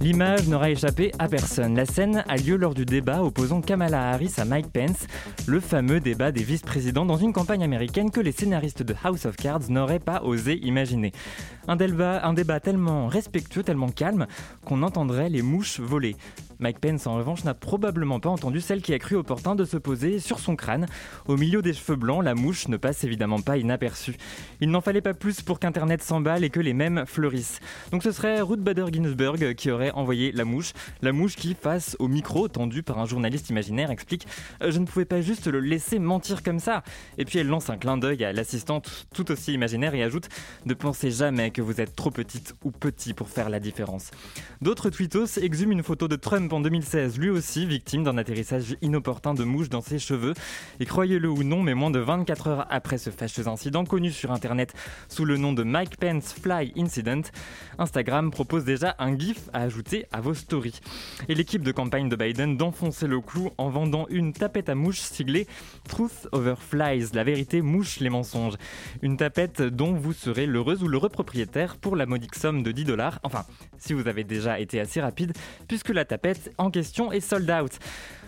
L'image n'aura échappé à personne. La scène a lieu lors du débat opposant Kamala Harris à Mike Pence, le fameux débat des vice-présidents dans une campagne américaine que les scénaristes de House of Cards n'auraient pas osé imaginer. Un débat, tellement respectueux, tellement calme, qu'on entendrait les mouches voler. Mike Pence, en revanche, n'a probablement pas entendu celle qui a cru opportun de se poser sur son crâne. Au milieu des cheveux blancs, la mouche ne passe évidemment pas inaperçue. Il n'en fallait pas plus pour qu'Internet s'emballe et que les mêmes fleurissent. Donc ce serait Ruth Bader Ginsburg qui aurait envoyé la mouche. La mouche qui, face au micro tendu par un journaliste imaginaire, explique euh, Je ne pouvais pas juste le laisser mentir comme ça. Et puis elle lance un clin d'œil à l'assistante tout aussi imaginaire et ajoute Ne pensez jamais que vous êtes trop petite ou petit pour faire la différence. D'autres tweetos exhument une photo de Trump en 2016, lui aussi victime d'un atterrissage inopportun de mouche dans ses cheveux. Et croyez-le ou non, mais moins de 24 heures après ce fâcheux incident connu sur internet sous le nom de Mike Pence Fly Incident, Instagram propose déjà un GIF à à vos stories. Et l'équipe de campagne de Biden d'enfoncer le clou en vendant une tapette à mouche siglée Truth Over Flies, la vérité mouche les mensonges. Une tapette dont vous serez l'heureuse ou l'heureux propriétaire pour la modique somme de 10 dollars. Enfin, si vous avez déjà été assez rapide, puisque la tapette en question est sold out.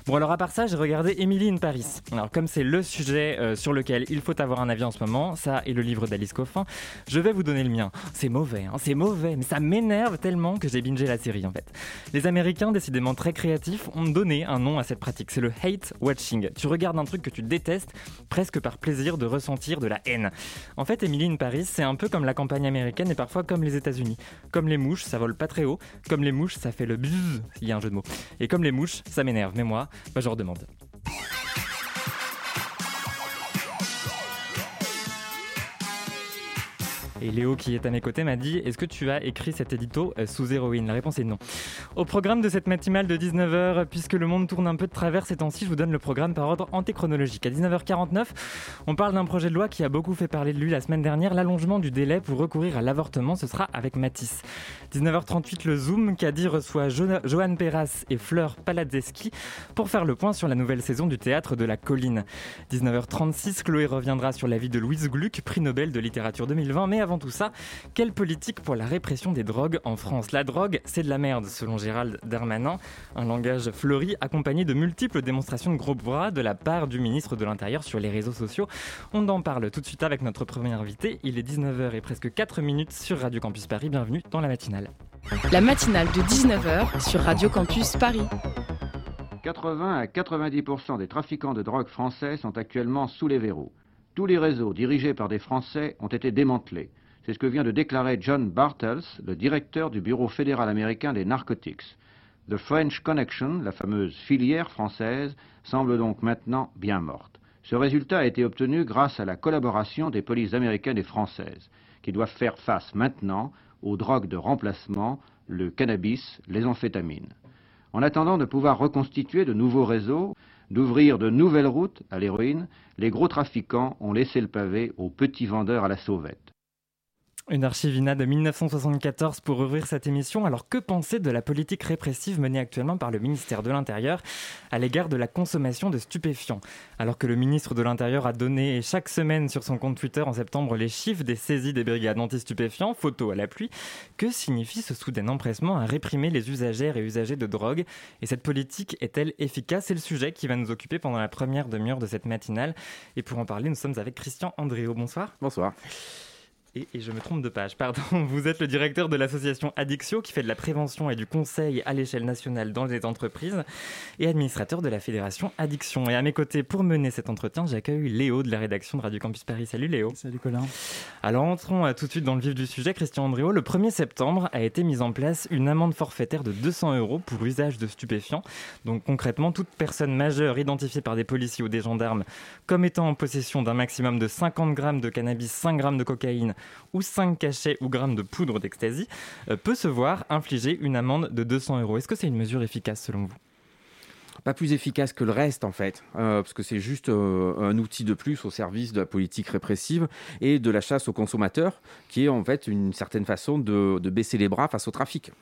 Bon alors à part ça, j'ai regardé Emily in Paris. Alors comme c'est le sujet euh, sur lequel il faut avoir un avis en ce moment, ça et le livre d'Alice Coffin, je vais vous donner le mien. C'est mauvais, hein, c'est mauvais, mais ça m'énerve tellement que j'ai bingé la série en fait. Les Américains, décidément très créatifs, ont donné un nom à cette pratique. C'est le hate watching. Tu regardes un truc que tu détestes presque par plaisir de ressentir de la haine. En fait, Emily in Paris, c'est un peu comme la campagne américaine et parfois comme les États-Unis. Comme les mouches, ça vole pas très haut. Comme les mouches, ça fait le buzz. Il y a un jeu de mots. Et comme les mouches, ça m'énerve. Mais moi, bah, je demande. Et Léo, qui est à mes côtés, m'a dit Est-ce que tu as écrit cet édito euh, sous héroïne? La réponse est non. Au programme de cette matinale de 19h, puisque le monde tourne un peu de travers ces temps-ci, je vous donne le programme par ordre antéchronologique. À 19h49, on parle d'un projet de loi qui a beaucoup fait parler de lui la semaine dernière l'allongement du délai pour recourir à l'avortement. Ce sera avec Matisse. 19h38, le Zoom, Caddy reçoit Johan Perras et Fleur Paladzeski pour faire le point sur la nouvelle saison du théâtre de la colline. 19h36, Chloé reviendra sur la vie de Louise Gluck, prix Nobel de littérature 2020, mais avant tout ça, quelle politique pour la répression des drogues en France? La drogue, c'est de la merde, selon Gérald Darmanin. Un langage fleuri accompagné de multiples démonstrations de gros bras de la part du ministre de l'Intérieur sur les réseaux sociaux. On en parle tout de suite avec notre premier invité. Il est 19h et presque 4 minutes sur Radio Campus Paris. Bienvenue dans la matinale. La matinale de 19h sur Radio Campus Paris. 80 à 90% des trafiquants de drogue français sont actuellement sous les verrous. Tous les réseaux dirigés par des Français ont été démantelés. C'est ce que vient de déclarer John Bartels, le directeur du Bureau fédéral américain des narcotiques. The French Connection, la fameuse filière française, semble donc maintenant bien morte. Ce résultat a été obtenu grâce à la collaboration des polices américaines et françaises, qui doivent faire face maintenant aux drogues de remplacement, le cannabis, les amphétamines. En attendant de pouvoir reconstituer de nouveaux réseaux, d'ouvrir de nouvelles routes à l'héroïne, les gros trafiquants ont laissé le pavé aux petits vendeurs à la sauvette. Une archivina de 1974 pour ouvrir cette émission. Alors que penser de la politique répressive menée actuellement par le ministère de l'Intérieur à l'égard de la consommation de stupéfiants? Alors que le ministre de l'Intérieur a donné chaque semaine sur son compte Twitter en septembre les chiffres des saisies des brigades anti-stupéfiants, photo à la pluie, que signifie ce soudain empressement à réprimer les usagères et usagers de drogue? Et cette politique est-elle efficace? C'est le sujet qui va nous occuper pendant la première demi-heure de cette matinale. Et pour en parler, nous sommes avec Christian Andréo. Bonsoir. Bonsoir et, je me trompe de page, pardon. Vous êtes le directeur de l'association Addictio qui fait de la prévention et du conseil à l'échelle nationale dans les entreprises et administrateur de la fédération Addiction. Et à mes côtés, pour mener cet entretien, j'accueille Léo de la rédaction de Radio Campus Paris. Salut Léo. Salut Colin. Alors entrons euh, tout de suite dans le vif du sujet. Christian Andréo, le 1er septembre a été mise en place une amende forfaitaire de 200 euros pour usage de stupéfiants. Donc concrètement, toute personne majeure identifiée par des policiers ou des gendarmes comme étant en possession d'un maximum de 50 grammes de cannabis, 5 grammes de cocaïne ou 5 cachets ou grammes de poudre d'ecstasy euh, peut se voir infliger une amende de 200 euros. Est-ce que c'est une mesure efficace selon vous? Pas plus efficace que le reste en fait, parce que c'est juste un outil de plus au service de la politique répressive et de la chasse aux consommateurs, qui est en fait une certaine façon de baisser les bras face au trafic.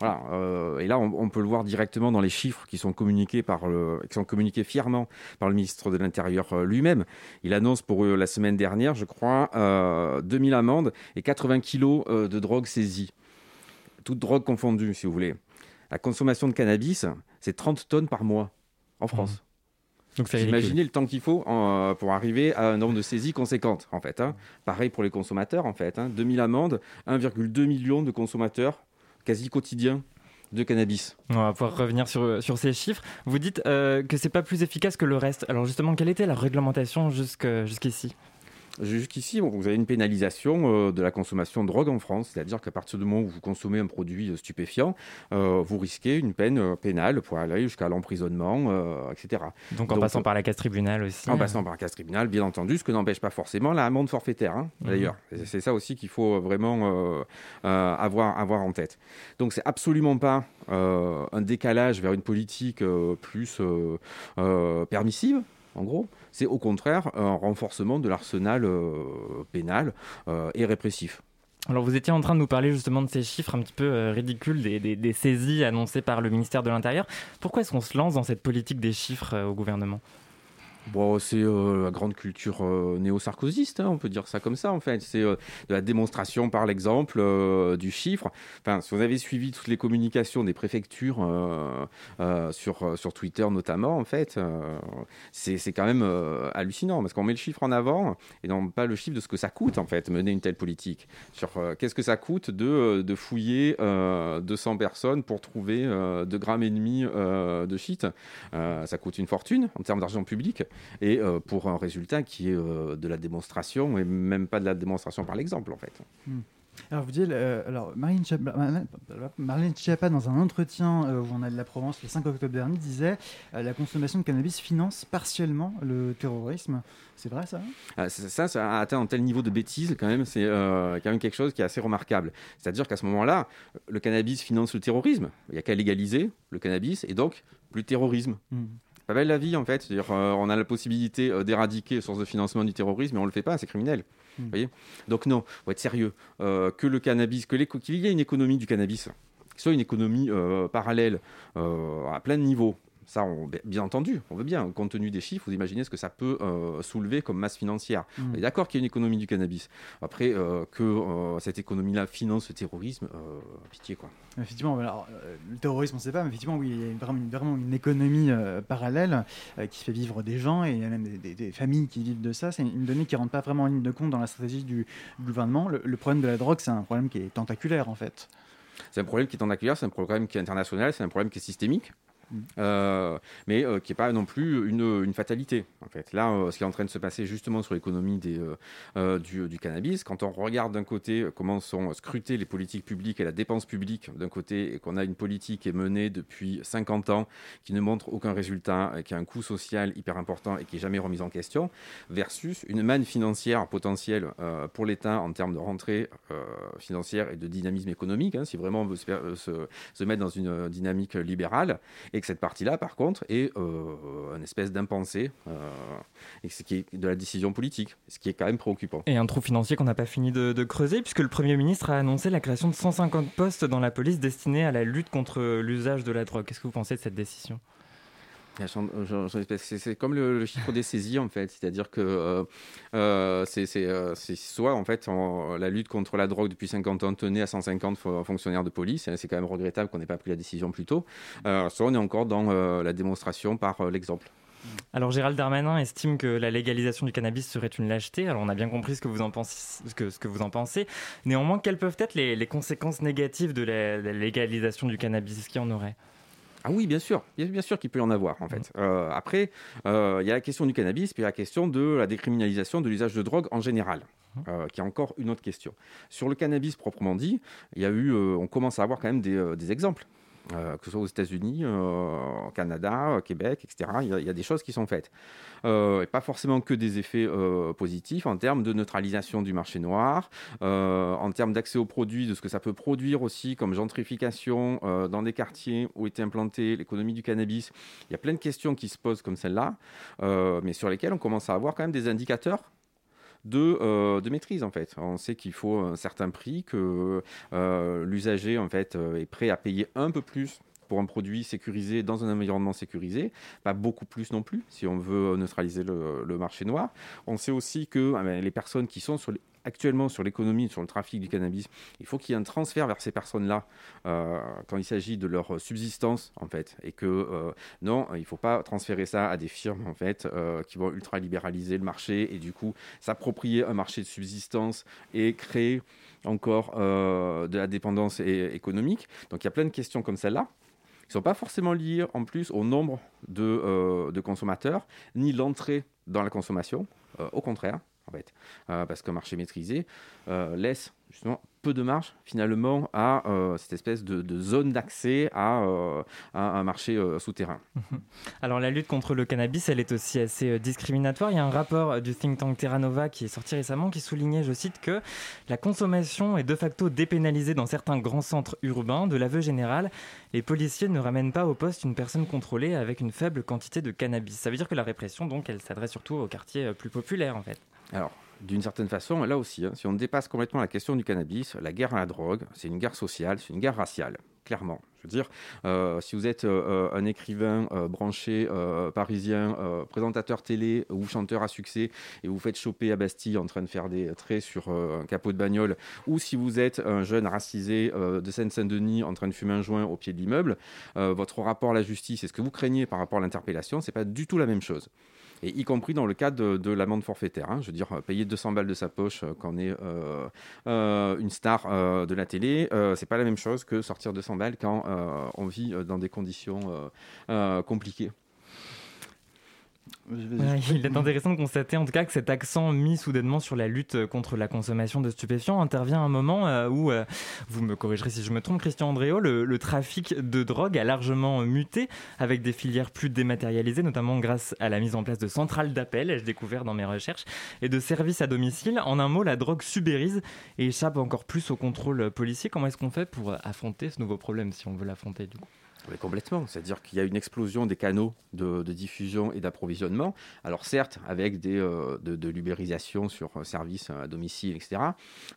Voilà, euh, et là, on, peut le voir directement dans les chiffres qui sont communiqués, par qui sont communiqués fièrement par le ministre de l'Intérieur euh, lui-même. Il annonce pour eux la semaine dernière, je crois, euh, 2000 amendes et 80 kilos euh, de drogue saisie. Toute drogue confondue, si vous voulez. La consommation de cannabis, c'est 30 tonnes par mois en France. Mmh. Donc Imaginez le temps qu'il faut pour arriver à un nombre de saisies conséquentes, en fait. Hein. Pareil pour les consommateurs, en fait. Hein. 2000 amendes, 1,2 million de consommateurs quasi quotidien de cannabis. On va pouvoir revenir sur, ces chiffres. Vous dites euh, que c'est pas plus efficace que le reste. Alors justement, quelle était la réglementation jusqu'ici? Jusqu'ici, vous avez une pénalisation euh, de la consommation de drogue en France, c'est-à-dire qu'à partir du moment où vous consommez un produit stupéfiant, euh, vous risquez une peine euh, pénale pour aller jusqu'à l'emprisonnement, etc. Donc en passant par la casse tribunal aussi. En passant par la casse tribunal, bien entendu, ce que n'empêche pas forcément la amende forfaitaire, hein, mmh. d'ailleurs. C'est ça aussi qu'il faut vraiment avoir, avoir en tête. Donc c'est absolument pas un décalage vers une politique plus permissive, en gros. C'est au contraire un renforcement de l'arsenal euh, pénal euh, et répressif. Alors vous étiez en train de nous parler justement de ces chiffres un petit peu euh, ridicules des, des, saisies annoncées par le ministère de l'Intérieur. Pourquoi est-ce qu'on se lance dans cette politique des chiffres au gouvernement? Bon, c'est euh, la grande culture euh, néo-sarkozyste, hein, on peut dire ça comme ça en fait. C'est euh, de la démonstration par l'exemple du chiffre. Enfin, si vous avez suivi toutes les communications des préfectures sur, sur Twitter notamment, en fait, c'est quand même hallucinant parce qu'on met le chiffre en avant et non pas le chiffre de ce que ça coûte en fait, mener une telle politique. Sur qu'est-ce que ça coûte de, de fouiller 200 personnes pour trouver 2 grammes et demi de shit? ça coûte une fortune en termes d'argent public et euh, pour un résultat qui est euh, de la démonstration et même pas de la démonstration par l'exemple en fait. Hmm. Alors, vous dites, euh, alors Marlène Schiappa, dans un entretien où on a de la Provence le 5 octobre dernier, disait la consommation de cannabis finance partiellement le terrorisme. C'est vrai ça? Ah, ça, ça a atteint un tel niveau de bêtise quand même, c'est quand même quelque chose qui est assez remarquable. C'est-à-dire qu'à ce moment-là, le cannabis finance le terrorisme. Il n'y a qu'à légaliser le cannabis et donc plus de terrorisme. Hmm pas belle la vie en fait. C'est-à-dire, euh, on a la possibilité euh, d'éradiquer les sources de financement du terrorisme, mais on le fait pas, c'est criminel. Hmm. voyez? Donc non, faut être sérieux. Euh, que le cannabis, que qu'il y ait une économie du cannabis, qu'il soit une économie parallèle à plein de niveaux, ça, bien entendu, on veut bien. Compte tenu des chiffres, vous imaginez ce que ça peut euh, soulever comme masse financière. Mm. On est d'accord qu'il y a une économie du cannabis. Après, euh, que euh, cette économie-là finance le terrorisme, pitié quoi. Effectivement, alors, le terrorisme, on ne sait pas, mais effectivement, oui, il y a vraiment une, vraiment une économie parallèle qui fait vivre des gens et il y a même des, familles qui vivent de ça. C'est une donnée qui ne rentre pas vraiment en ligne de compte dans la stratégie du, gouvernement. Le, le problème de la drogue, c'est un problème qui est tentaculaire en fait. C'est un problème qui est tentaculaire, c'est un problème qui est international, c'est un problème qui est systémique. Euh, mais euh, qui n'est pas non plus une, fatalité. En fait. Là, euh, ce qui est en train de se passer justement sur l'économie du, cannabis, quand on regarde d'un côté comment sont scrutées les politiques publiques et la dépense publique d'un côté, et qu'on a une politique qui est menée depuis 50 ans, qui ne montre aucun résultat, qui a un coût social hyper important et qui n'est jamais remise en question, versus une manne financière potentielle pour l'État en termes de rentrée financière et de dynamisme économique, hein, si vraiment on veut se, se, mettre dans une dynamique libérale. Et et que cette partie-là, par contre, est euh, une espèce d'impensé, euh, ce qui est de la décision politique, ce qui est quand même préoccupant. Et un trou financier qu'on n'a pas fini de, creuser, puisque le Premier ministre a annoncé la création de 150 postes dans la police destinés à la lutte contre l'usage de la drogue. Qu'est-ce que vous pensez de cette décision? C'est comme le, chiffre des saisies en fait, c'est-à-dire que euh, euh, euh, c'est soit en fait la lutte contre la drogue depuis 50 ans tenait à 150 fonctionnaires de police, c'est quand même regrettable qu'on n'ait pas pris la décision plus tôt, soit on est encore dans la démonstration par l'exemple. Alors Gérald Darmanin estime que la légalisation du cannabis serait une lâcheté. Alors on a bien compris ce que vous en pensez. Néanmoins, quelles peuvent être les, conséquences négatives de la, légalisation du cannabis? Y en aurait? Ah oui, bien sûr, bien sûr qu'il peut y en avoir en fait. Euh, après, euh, il y a la question du cannabis, puis la question de la décriminalisation de l'usage de drogue en général, euh, qui est encore une autre question. Sur le cannabis proprement dit, il y a eu, on commence à avoir quand même des, exemples. Que ce soit aux États-Unis, au Canada, au Québec, etc. Il y, a, des choses qui sont faites. et pas forcément que des effets positifs en termes de neutralisation du marché noir, en termes d'accès aux produits, de ce que ça peut produire aussi comme gentrification dans des quartiers où était implantée l'économie du cannabis. Il y a plein de questions qui se posent comme celle-là, mais sur lesquelles on commence à avoir quand même des indicateurs euh, de, maîtrise en fait. On sait qu'il faut un certain prix, que euh, l'usager en fait euh, est prêt à payer un peu plus pour un produit sécurisé dans un environnement sécurisé, pas beaucoup plus non plus si on veut neutraliser le, marché noir. On sait aussi que ah ben, les personnes qui sont sur les, actuellement sur l'économie, sur le trafic du cannabis, il faut qu'il y ait un transfert vers ces personnes-là euh, quand il s'agit de leur subsistance, en fait. Et que euh, non, il ne faut pas transférer ça à des firmes, en fait, euh, qui vont ultra-libéraliser le marché et du coup s'approprier un marché de subsistance et créer encore de la dépendance économique. Donc il y a plein de questions comme celle-là qui ne sont pas forcément liées en plus au nombre de consommateurs, ni l'entrée dans la consommation. au contraire, euh, parce qu'un marché maîtrisé euh, laisse justement peu de marge finalement à euh, cette espèce de, zone d'accès à, un marché souterrain. Alors la lutte contre le cannabis, elle est aussi assez discriminatoire. Il y a un rapport du think tank Terra Nova qui est sorti récemment qui soulignait, je cite, que la consommation est de facto dépénalisée dans certains grands centres urbains. De l'aveu général, les policiers ne ramènent pas au poste une personne contrôlée avec une faible quantité de cannabis. Ça veut dire que la répression, donc, elle s'adresse surtout aux quartiers plus populaires en fait. Alors, d'une certaine façon, là aussi, hein, si on dépasse complètement la question du cannabis, la guerre à la drogue, c'est une guerre sociale, c'est une guerre raciale, clairement. Je veux dire, euh, si vous êtes euh, un écrivain euh, branché parisien, présentateur télé ou chanteur à succès, et vous faites choper à Bastille en train de faire des traits sur un capot de bagnole, ou si vous êtes un jeune racisé de Seine-Saint-Denis en train de fumer un joint au pied de l'immeuble, votre rapport à la justice et ce que vous craignez par rapport à l'interpellation, c'est pas du tout la même chose et y compris dans le cas de, l'amende forfaitaire. Hein. Je veux dire, payer 200 balles de sa poche euh, quand on est euh, euh, une star de la télé, c'est pas la même chose que sortir 200 balles quand on vit dans des conditions compliquées il est intéressant de constater en tout cas que cet accent mis soudainement sur la lutte contre la consommation de stupéfiants intervient à un moment euh, où, euh, vous me corrigerez si je me trompe, Christian Andréo, le, trafic de drogue a largement muté avec des filières plus dématérialisées, notamment grâce à la mise en place de centrales d'appel, ai-je découvert dans mes recherches, et de services à domicile. En un mot, la drogue subérise et échappe encore plus au contrôle policier. Comment est-ce qu'on fait pour affronter ce nouveau problème si on veut l'affronter du coup? Complètement. C'est-à-dire qu'il y a une explosion des canaux de, diffusion et d'approvisionnement. Alors certes, avec des, euh, de, l'ubérisation sur euh, services à domicile, etc.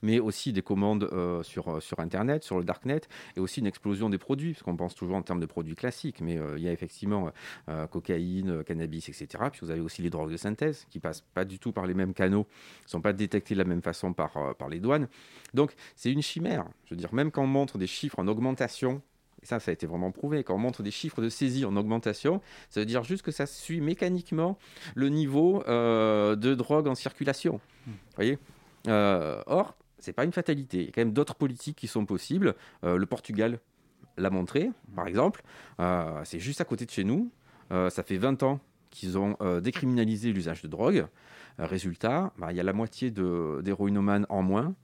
Mais aussi des commandes euh, sur, sur Internet, sur le Darknet, et aussi une explosion des produits, parce qu'on pense toujours en termes de produits classiques. Mais il y a effectivement cocaïne, cannabis, etc. Puis vous avez aussi les drogues de synthèse, qui passent pas du tout par les mêmes canaux, ne sont pas détectées de la même façon par, par les douanes. Donc c'est une chimère. Je veux dire, même quand on montre des chiffres en augmentation et ça, ça a été vraiment prouvé. Quand on montre des chiffres de saisie en augmentation, ça veut dire juste que ça suit mécaniquement le niveau euh, de drogue en circulation. Vous voyez? Euh, Or, c'est pas une fatalité. Il y a quand même d'autres politiques qui sont possibles. Euh, le Portugal l'a montré, par exemple. C'est juste à côté de chez nous. ça fait 20 ans qu'ils ont décriminalisé l'usage de drogue. résultat, bah, il y a la moitié d'héroïnomanes en moins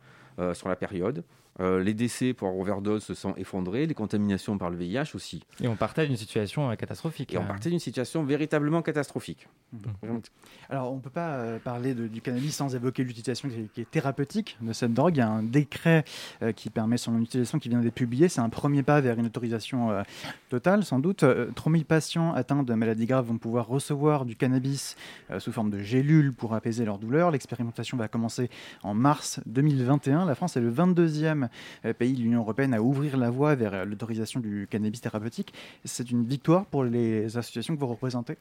sur la période. Euh, les décès pour overdose se sont effondrés, les contaminations par le VIH aussi. Et on partait d'une situation euh, catastrophique. Et on partait d'une situation véritablement catastrophique. Mhm. Alors, on ne peut pas euh, parler du cannabis sans évoquer l'utilisation qui, est thérapeutique de cette drogue. Il y a un décret qui permet son utilisation qui vient d'être publié. C'est un premier pas vers une autorisation totale, sans doute. 3000 patients atteints de maladies graves vont pouvoir recevoir du cannabis sous forme de gélules pour apaiser leur douleur. L'expérimentation va commencer en mars 2021. La France est le 22e euh, pays de l'Union européenne à ouvrir la voie vers l'autorisation du cannabis thérapeutique. C'est une victoire pour les associations que vous représentez?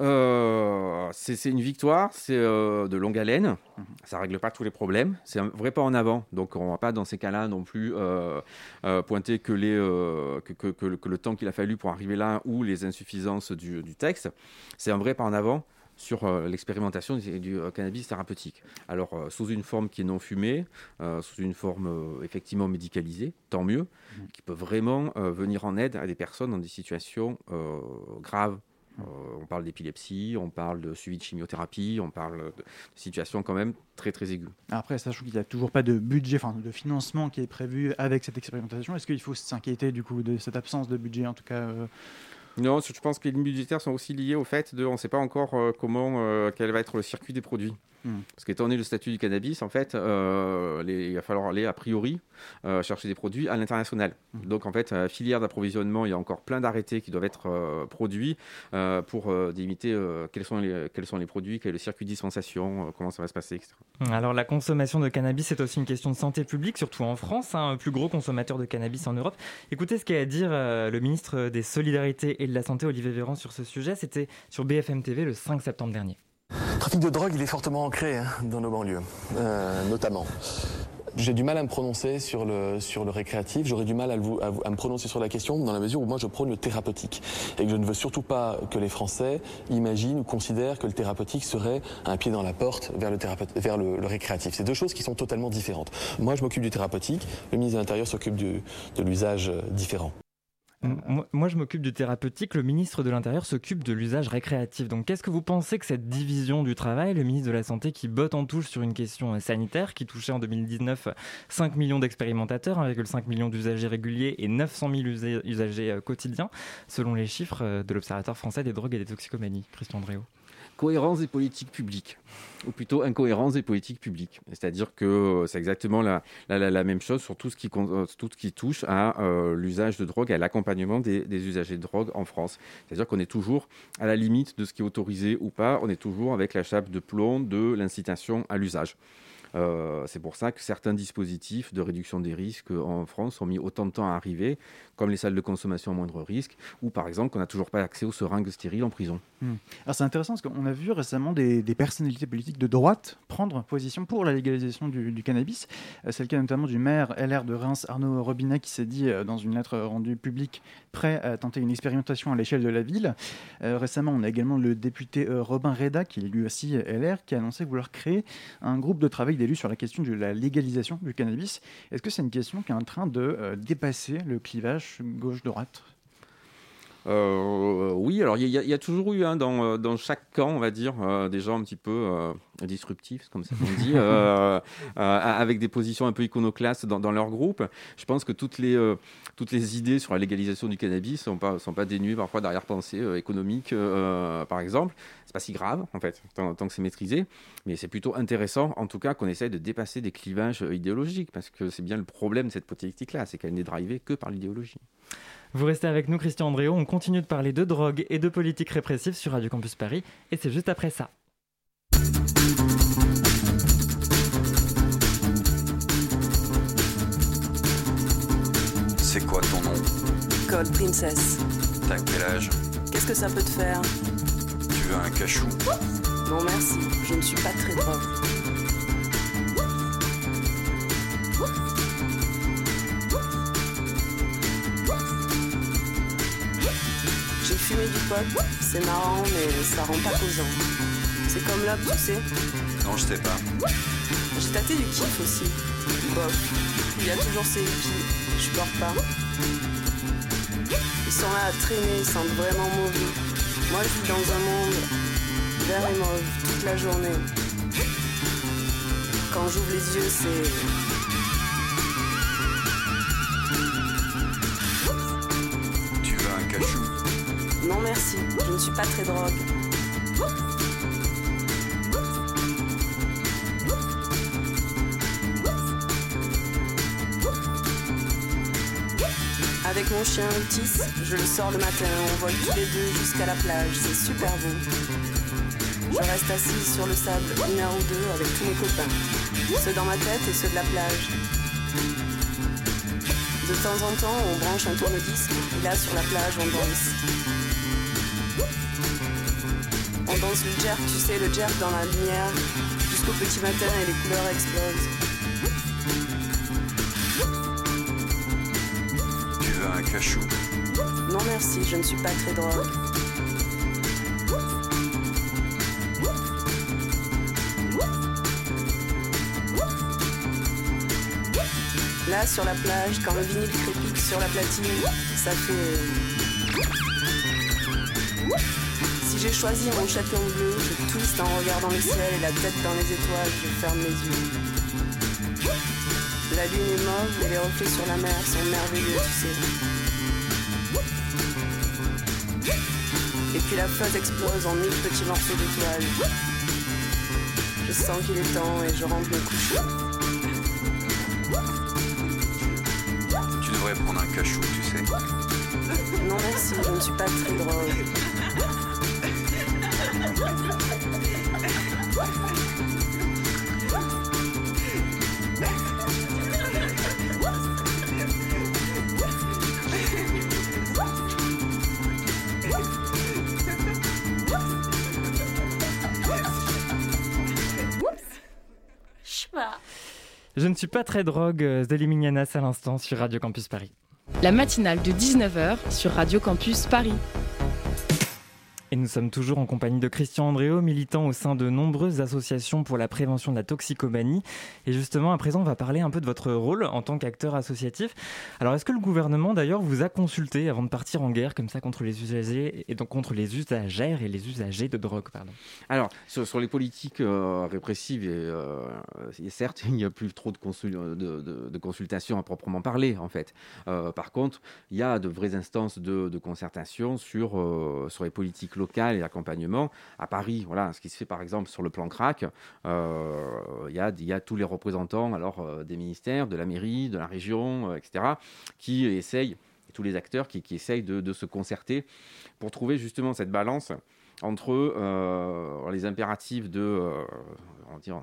Euh, c'est une victoire, c'est euh, de longue haleine, mhm. ça règle pas tous les problèmes, c'est un vrai pas en avant, donc on va pas dans ces cas-là non plus pointer que, les, que, que, le temps qu'il a fallu pour arriver là ou les insuffisances du, du texte, c'est un vrai pas en avant, sur euh, l'expérimentation du, euh, cannabis thérapeutique. Alors, euh, sous une forme qui est non fumée, sous une forme effectivement médicalisée, tant mieux, mmh. qui peut vraiment venir en aide à des personnes dans des situations graves on parle d'épilepsie, on parle de suivi de chimiothérapie, on parle de situations quand même très très aiguës. Après, sachant qu'il n'y a toujours pas de budget, enfin de financement qui est prévu avec cette expérimentation, est-ce qu'il faut s'inquiéter du coup de cette absence de budget en tout cas non, je pense que les lignes budgétaires sont aussi liées au fait de, on ne sait pas encore euh, comment, euh, quel va être le circuit des produits. Hmm. Parce qu'étant donné le statut du cannabis, en fait, euh, il va falloir aller a priori chercher des produits à l'international. Hmm. Donc en fait, filière d'approvisionnement, il y a encore plein d'arrêtés qui doivent être produits pour délimiter quels, sont les, quels sont les produits, quel est le circuit de dispensation, comment ça va se passer, etc. Alors la consommation de cannabis, c'est aussi une question de santé publique, surtout en France, hein, plus gros consommateur de cannabis en Europe. Écoutez ce qu'a à dire le ministre des Solidarités et de la Santé, Olivier Véran, sur ce sujet. C'était sur BFM TV le 5 septembre dernier. Le trafic de drogue, il est fortement ancré hein, dans nos banlieues, euh, notamment. J'ai du mal à me prononcer sur le, sur le récréatif, j'aurais du mal à, à, me prononcer sur la question dans la mesure où moi je prône le thérapeutique et que je ne veux surtout pas que les Français imaginent ou considèrent que le thérapeutique serait un pied dans la porte vers le, vers le, le récréatif. C'est deux choses qui sont totalement différentes. Moi je m'occupe du thérapeutique, le ministre de l'Intérieur s'occupe de l'usage différent. Moi, je m'occupe du thérapeutique. Le ministre de l'Intérieur s'occupe de l'usage récréatif. Donc, qu'est-ce que vous pensez que cette division du travail, le ministre de la Santé qui botte en touche sur une question sanitaire, qui touchait en 2019 5 millions d'expérimentateurs, 1,5 million d'usagers réguliers et 900 000 usagers euh, quotidiens, selon les chiffres euh, de l'Observatoire français des drogues et des toxicomanies Christian Dréau? Cohérence des politiques publiques, ou plutôt incohérence des politiques publiques. C'est-à-dire que euh, c'est exactement la, même chose sur tout ce qui, euh, touche à euh, l'usage de drogue, à l'accompagnement des, usagers de drogue en France. C'est-à-dire qu'on est toujours à la limite de ce qui est autorisé ou pas, on est toujours avec la chape de plomb de l'incitation à l'usage. Euh, c'est pour ça que certains dispositifs de réduction des risques en France ont mis autant de temps à arriver, comme les salles de consommation à moindre risque, ou par exemple qu'on n'a toujours pas accès aux seringues stériles en prison. Hmm. Alors c'est intéressant parce qu'on a vu récemment des, personnalités politiques de droite prendre position pour la légalisation du, cannabis. Euh, c'est le cas notamment du maire LR de Reims, Arnaud Robinet, qui s'est dit euh, dans une lettre rendue publique prêt à tenter une expérimentation à l'échelle de la ville. récemment, on a également le député Robin Reda, qui est lui aussi LR, qui a annoncé vouloir créer un groupe de travail sur la question de la légalisation du cannabis. Est-ce que c'est une question qui est en train de euh, dépasser le clivage gauche-droite? Euh, oui, alors il y, a toujours eu hein, dans, euh, dans, chaque camp, on va dire, des gens un petit peu disruptifs, comme ça on dit, avec des positions un peu iconoclastes dans, dans, leur groupe. Je pense que toutes les, toutes les idées sur la légalisation du cannabis ne sont pas, sont pas dénuées parfois d'arrière-pensée économique, par exemple pas si grave, en fait, tant, que c'est maîtrisé. Mais c'est plutôt intéressant, en tout cas, qu'on essaye de dépasser des clivages euh, idéologiques, parce que c'est bien le problème de cette politique-là, c'est qu'elle n'est drivée que par l'idéologie. Vous restez avec nous, Christian Andréo. On continue de parler de drogue et de politique répressive sur Radio Campus Paris, et c'est juste après ça. C'est quoi ton nom? Code Princess. T'as quel âge? Qu'est-ce que ça peut te faire? Tu veux un cachou? Non merci, je ne suis pas très drogue. C'est marrant mais ça rend pas causant. C'est comme l'op, tu sais Non, je sais pas. J'ai tâté du kiff aussi. Bof, il y a toujours ces hippies, je porte pas. Ils sont là à traîner, ils sentent vraiment mauvais. Moi, je vis dans un monde vert et mauve toute la journée. Quand j'ouvre les yeux, c'est. Non, merci. Je ne suis pas très drogue. Avec mon chien Otis, je le sors le matin, on vole tous les deux jusqu'à la plage, c'est super beau. Je reste assise sur le sable une heure ou deux avec tous mes copains, ceux dans ma tête et ceux de la plage. De temps en temps, on branche un tourne-disque et là sur la plage, on danse. Danse le jerk, tu sais, le jerk dans la lumière, jusqu'au petit matin et les couleurs explosent. Non merci, je ne suis pas très drogue. Là, sur la plage, quand le vinyle crépite sur la platine, ça fait... j'ai choisi mon châtillon bleu, je twiste en regardant le ciel et la tête dans les étoiles, je ferme les yeux. La lune est mauve et les reflets sur la mer sont merveilleux, tu sais. Et puis la phase explose en mille petits morceaux d'étoiles. Je sens qu'il est temps et je rentre me coucher. Tu devrais prendre un cachou, tu sais. Non merci, je ne suis pas très drôle. Je ne suis pas très drogue, euh, Zélie Mignanas à l'instant sur Radio Campus Paris. La matinale de 19h sur Radio Campus Paris. Et nous sommes toujours en compagnie de Christian Andréo, militant au sein de nombreuses associations pour la prévention de la toxicomanie. Et justement, à présent, on va parler un peu de votre rôle en tant qu'acteur associatif. Alors, est-ce que le gouvernement, d'ailleurs, vous a consulté avant de partir en guerre comme ça contre les usagers et donc contre les usagères et les usagers de drogue, Alors, sur, les politiques euh, répressives, et, euh, certes, il n'y a plus trop de, consul- de consultations à proprement parler, en fait. Euh, par contre, il y a de vraies instances de, concertation euh, sur les politiques locales et l'accompagnement. À Paris, voilà, ce qui se fait par exemple sur le plan crack, euh, il y, a, tous les représentants alors, euh, des ministères, de la mairie, de la région, euh, etc., qui essayent, tous les acteurs qui, essayent de, se concerter pour trouver justement cette balance entre les impératifs de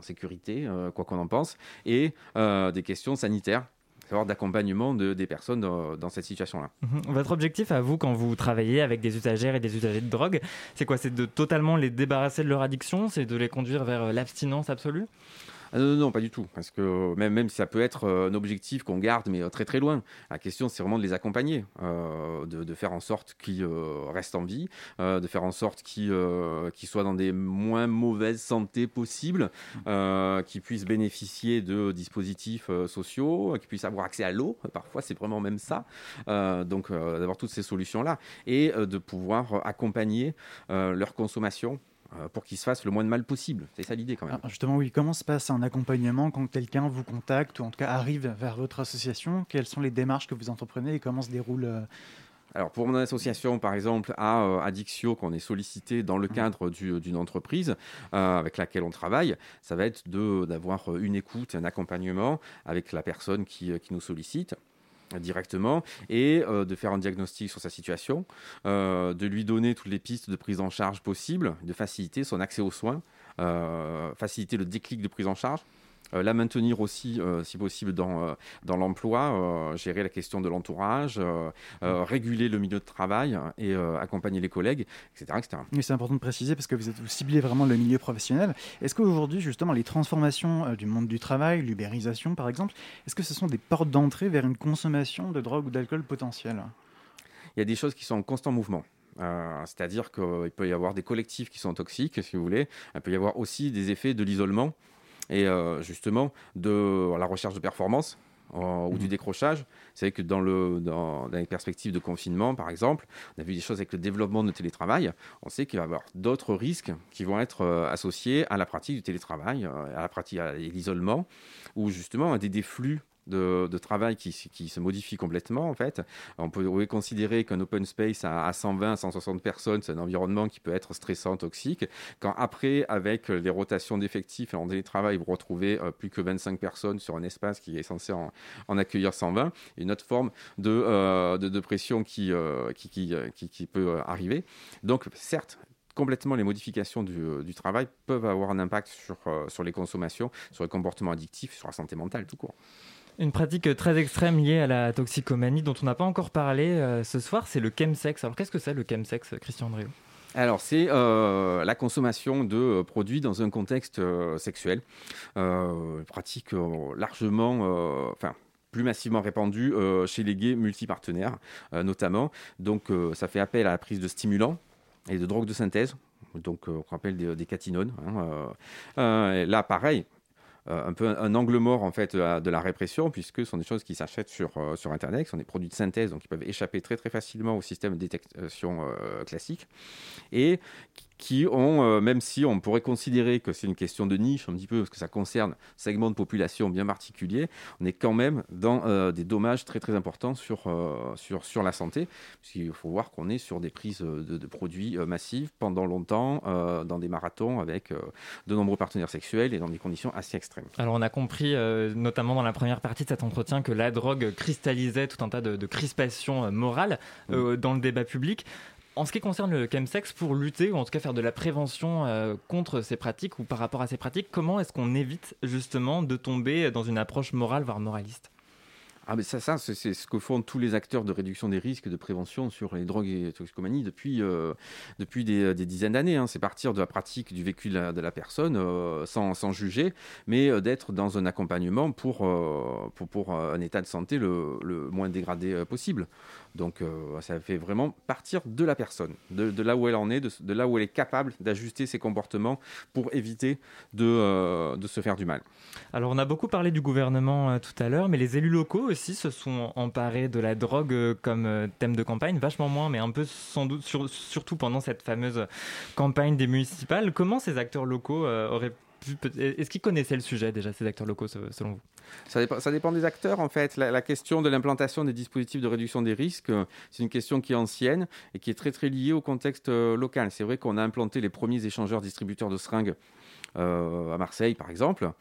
sécurité, quoi qu'on en pense, et des questions sanitaires, savoir d'accompagnement de, des personnes dans, cette situation-là. Mhm. Votre objectif à vous, quand vous travaillez avec des usagères et des usagers de drogue, c'est quoi? C'est de totalement les débarrasser de leur addiction? C'est de les conduire vers euh, l'abstinence absolue? Ah non, non, non, pas du tout. Parce que même, même si ça peut être euh, un objectif qu'on garde, mais euh, très très loin, la question c'est vraiment de les accompagner, euh, de, de faire en sorte qu'ils euh, restent en vie, euh, de faire en sorte qu'ils euh, soient dans des moins mauvaises santé possibles, euh, qu'ils puissent bénéficier de dispositifs euh, sociaux, qu'ils puissent avoir accès à l'eau, parfois c'est vraiment même ça. Euh, donc euh, d'avoir toutes ces solutions-là et euh, de pouvoir euh, accompagner euh, leur consommation euh, pour qu'ils se fassent le moins de mal possible. C'est ça l'idée quand même. Alors, justement, oui, comment se passe un accompagnement quand quelqu'un vous contacte ou en tout cas arrive vers votre association? Quelles sont les démarches que vous entreprenez et comment se déroule euh, Alors pour mon association, par exemple, à euh, Addictio, qu'on est sollicité dans le cadre du- d'une entreprise euh, avec laquelle on travaille, ça va être d'avoir une écoute, un accompagnement avec la personne qui, euh, qui nous sollicite. euh, directement et euh, de faire un diagnostic sur sa situation, euh, de lui donner toutes les pistes de prise en charge possibles, de faciliter son accès aux soins, euh, faciliter le déclic de prise en charge. Euh, la maintenir aussi, euh, si possible, dans, euh, dans l'emploi, gérer la question de l'entourage, euh, réguler le milieu de travail et accompagner les collègues, etc. etc. C'est important de préciser parce que vous, êtes, vous ciblez vraiment le milieu professionnel. Est-ce qu'aujourd'hui, justement, les transformations du monde du travail, l'ubérisation par exemple, est-ce que ce sont des portes d'entrée vers une consommation de drogue ou d'alcool potentielle? Il y a des choses qui sont en constant mouvement. Euh, C'est-à-dire qu'il peut y avoir des collectifs qui sont toxiques, si vous voulez. Il peut y avoir aussi des effets de l'isolement et euh, justement de la recherche de performance euh, ou du décrochage. C'est vrai que dans, le, dans, dans les perspectives de confinement, par exemple, on a vu des choses avec le développement de télétravail. On sait qu'il va y avoir d'autres risques qui vont être euh, associés à la pratique du télétravail, à la pratique à l'isolement, ou justement à des, des flux de, travail qui, se modifient complètement en fait. On peut considérer qu'un open space à, à 120, 160 personnes, c'est un environnement qui peut être stressant, toxique. Quand après, avec les rotations d'effectifs et en télétravail, vous retrouvez euh, plus que 25 personnes sur un espace qui est censé en, accueillir 120, une autre forme de, euh, pression qui, euh, peut arriver. Donc, certes, complètement les modifications du, travail peuvent avoir un impact sur les consommations, sur les comportements addictifs, sur la santé mentale tout court. Une pratique très extrême liée à la toxicomanie dont on n'a pas encore parlé euh, ce soir, c'est le chemsex. Alors qu'est-ce que c'est le chemsex, Christian Andréo Alors, c'est euh, la consommation de euh, produits dans un contexte sexuel. Pratique largement, enfin, plus massivement répandue chez les gays multipartenaires, notamment. Donc, ça fait appel à la prise de stimulants et de drogues de synthèse. Donc, on rappelle des, catinones. hein, là, pareil. Euh, un peu un, angle mort en fait de la, de la répression puisque ce sont des choses qui s'achètent sur, euh, sur internet, ce sont des produits de synthèse donc ils peuvent échapper très très facilement au système de détection euh, classique et qui ont, euh, même si on pourrait considérer que c'est une question de niche un petit peu, parce que ça concerne un segment de population bien particulier, on est quand même dans euh, des dommages très très importants sur, euh, sur, sur la santé, puisqu'il faut voir qu'on est sur des prises de, de produits massives pendant longtemps, dans des marathons avec de nombreux partenaires sexuels et dans des conditions assez extrêmes. Alors on a compris, notamment dans la première partie de cet entretien, que la drogue cristallisait tout un tas de, de crispations morales dans le débat public. En ce qui concerne le chemsex, pour lutter ou en tout cas faire de la prévention euh, contre ces pratiques ou par rapport à ces pratiques, comment est-ce qu'on évite justement de tomber dans une approche morale, voire moraliste? Ah mais ça, ça c'est ce que font tous les acteurs de réduction des risques de prévention sur les drogues et toxicomanie depuis, euh, depuis des, dizaines d'années. Hein. C'est partir de la pratique du vécu de la, personne euh, sans, sans, juger, mais d'être dans un accompagnement pour, pour, un état de santé le, le moins dégradé possible. Donc euh, ça fait vraiment partir de la personne, de, là où elle en est, de, là où elle est capable d'ajuster ses comportements pour éviter de, euh, de, se faire du mal. Alors on a beaucoup parlé du gouvernement euh, tout à l'heure, mais les élus locaux aussi se sont emparés de la drogue comme thème de campagne, vachement moins, mais un peu sans doute, surtout pendant cette fameuse campagne des municipales. Comment ces acteurs locaux auraient est-ce qu'ils connaissaient le sujet déjà, ces acteurs locaux, selon vous? Ça dépend, ça dépend, des acteurs, en fait. La, question de l'implantation des dispositifs de réduction des risques, euh, c'est une question qui est ancienne et qui est très, très liée au contexte euh, local. C'est vrai qu'on a implanté les premiers échangeurs distributeurs de seringues euh, à Marseille, par exemple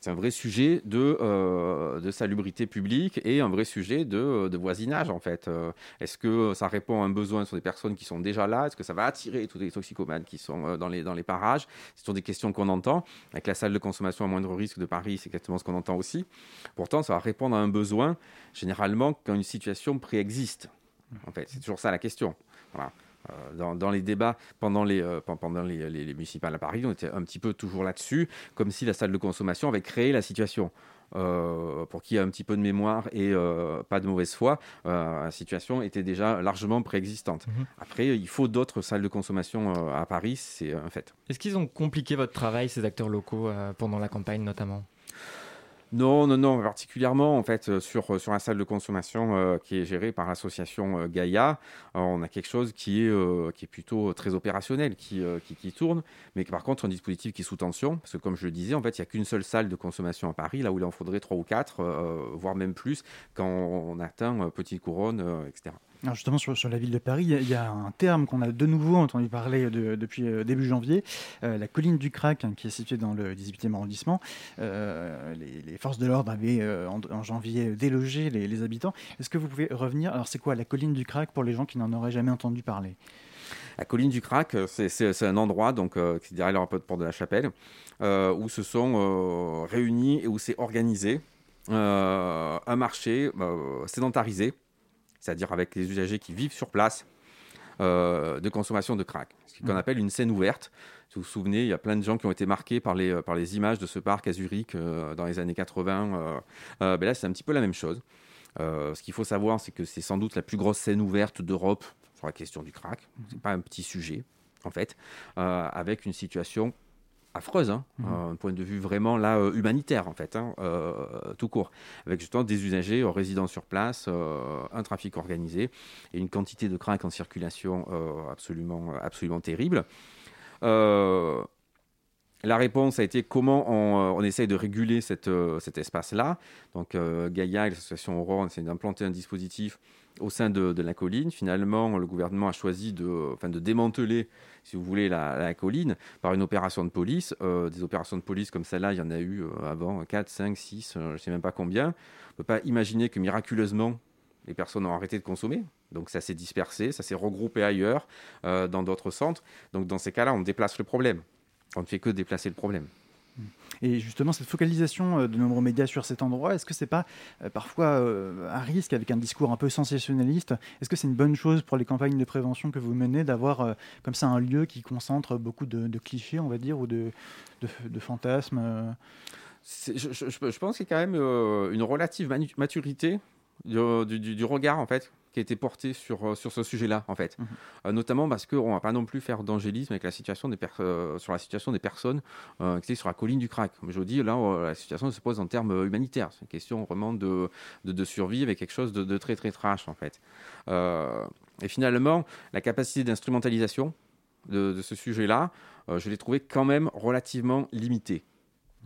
c'est un vrai sujet de, euh, de, salubrité publique et un vrai sujet de, de voisinage en fait. Euh, est-ce que ça répond à un besoin sur des personnes qui sont déjà là? Est-ce que ça va attirer tous les toxicomanes qui sont euh, dans les, dans les parages? Ce sont des questions qu'on entend. Avec la salle de consommation à moindre risque de Paris, c'est exactement ce qu'on entend aussi. Pourtant, ça va répondre à un besoin généralement quand une situation préexiste. En fait, c'est toujours ça la question. Voilà. Euh, dans, les débats pendant, les, euh, pendant les, municipales à Paris, on était un petit peu toujours là-dessus, comme si la salle de consommation avait créé la situation. Euh, pour qu'il y ait un petit peu de mémoire et pas de mauvaise foi, la situation était déjà largement préexistante. Mhm. Après, il faut d'autres salles de consommation à Paris, c'est un fait. Est-ce qu'ils ont compliqué votre travail, ces acteurs locaux, pendant la campagne notamment? Non, non, non, particulièrement en fait euh, sur, euh, sur la salle de consommation euh, qui est gérée par l'association Gaïa, on a quelque chose qui est, qui est plutôt très opérationnel, qui, qui, tourne, mais par contre un dispositif qui est sous tension, parce que comme je le disais, en fait, il n'y a qu'une seule salle de consommation à Paris, là où il en faudrait trois ou quatre, voire même plus, quand on atteint Petite Couronne, etc justement, sur, la ville de Paris, il y, a un terme qu'on a de nouveau entendu parler depuis euh, début janvier, euh, la colline du Crac, hein, qui est située dans le 18e arrondissement. Euh, les, forces de l'ordre avaient en, janvier délogé les, habitants. Est-ce que vous pouvez revenir? Alors, c'est quoi la colline du Crac pour les gens qui n'en auraient jamais entendu parler? La colline du Crac, c'est un endroit donc, qui est derrière l'aéroport de la Chapelle, où se sont réunis et où s'est organisé un marché sédentarisé c'est-à-dire avec les usagers qui vivent sur place, euh, de consommation de crack, ce qu'on mmh. appelle une scène ouverte. Si vous vous souvenez, il y a plein de gens qui ont été marqués par les, par les images de ce parc à Zurich euh, dans les années 80. Euh, ben là, c'est un petit peu la même chose. ce qu'il faut savoir, c'est que c'est sans doute la plus grosse scène ouverte d'Europe sur la question du crack. Mmh. Ce n'est pas un petit sujet, en fait, avec une situation affreuse, hein, mmh. un point de vue vraiment là euh, humanitaire en fait, hein, euh, tout court, avec justement des usagers euh, résidant sur place, un trafic organisé et une quantité de crack en circulation absolument, absolument terrible. La réponse a été comment on, on essaye de réguler cette, cet espace-là. Donc Gaïa et l'association Aurore essaient d'implanter un dispositif au sein de, la colline. Finalement, le gouvernement a choisi de, démanteler, si vous voulez, la, colline par une opération de police. Euh, des opérations de police comme celle-là, il y en a eu euh, avant 4, 5, 6, je ne sais même pas combien. On ne peut pas imaginer que miraculeusement, les personnes ont arrêté de consommer. Donc ça s'est dispersé, ça s'est regroupé ailleurs, euh, dans d'autres centres. Donc dans ces cas-là, on déplace le problème. On ne fait que déplacer le problème. Et justement, cette focalisation euh, de nombreux médias sur cet endroit, est-ce que c'est pas euh, parfois euh, un risque avec un discours un peu sensationnaliste? Est-ce que c'est une bonne chose pour les campagnes de prévention que vous menez d'avoir comme ça un lieu qui concentre beaucoup de, clichés, on va dire, ou de, fantasmes je, pense qu'il y a quand même une relative maturité du, regard en fait qui a été porté sur, euh, sur ce sujet-là en fait, mhm. euh, notamment parce qu'on va pas non plus faire d'angélisme avec la situation des euh, sur la situation des personnes qui sont sur la colline du crack. Je vous dis là, la situation se pose en termes humanitaires. C'est une question vraiment de, de, survie avec quelque chose de, de, très très trash en fait. et finalement, la capacité d'instrumentalisation de, de ce sujet-là, je l'ai trouvé quand même relativement limité.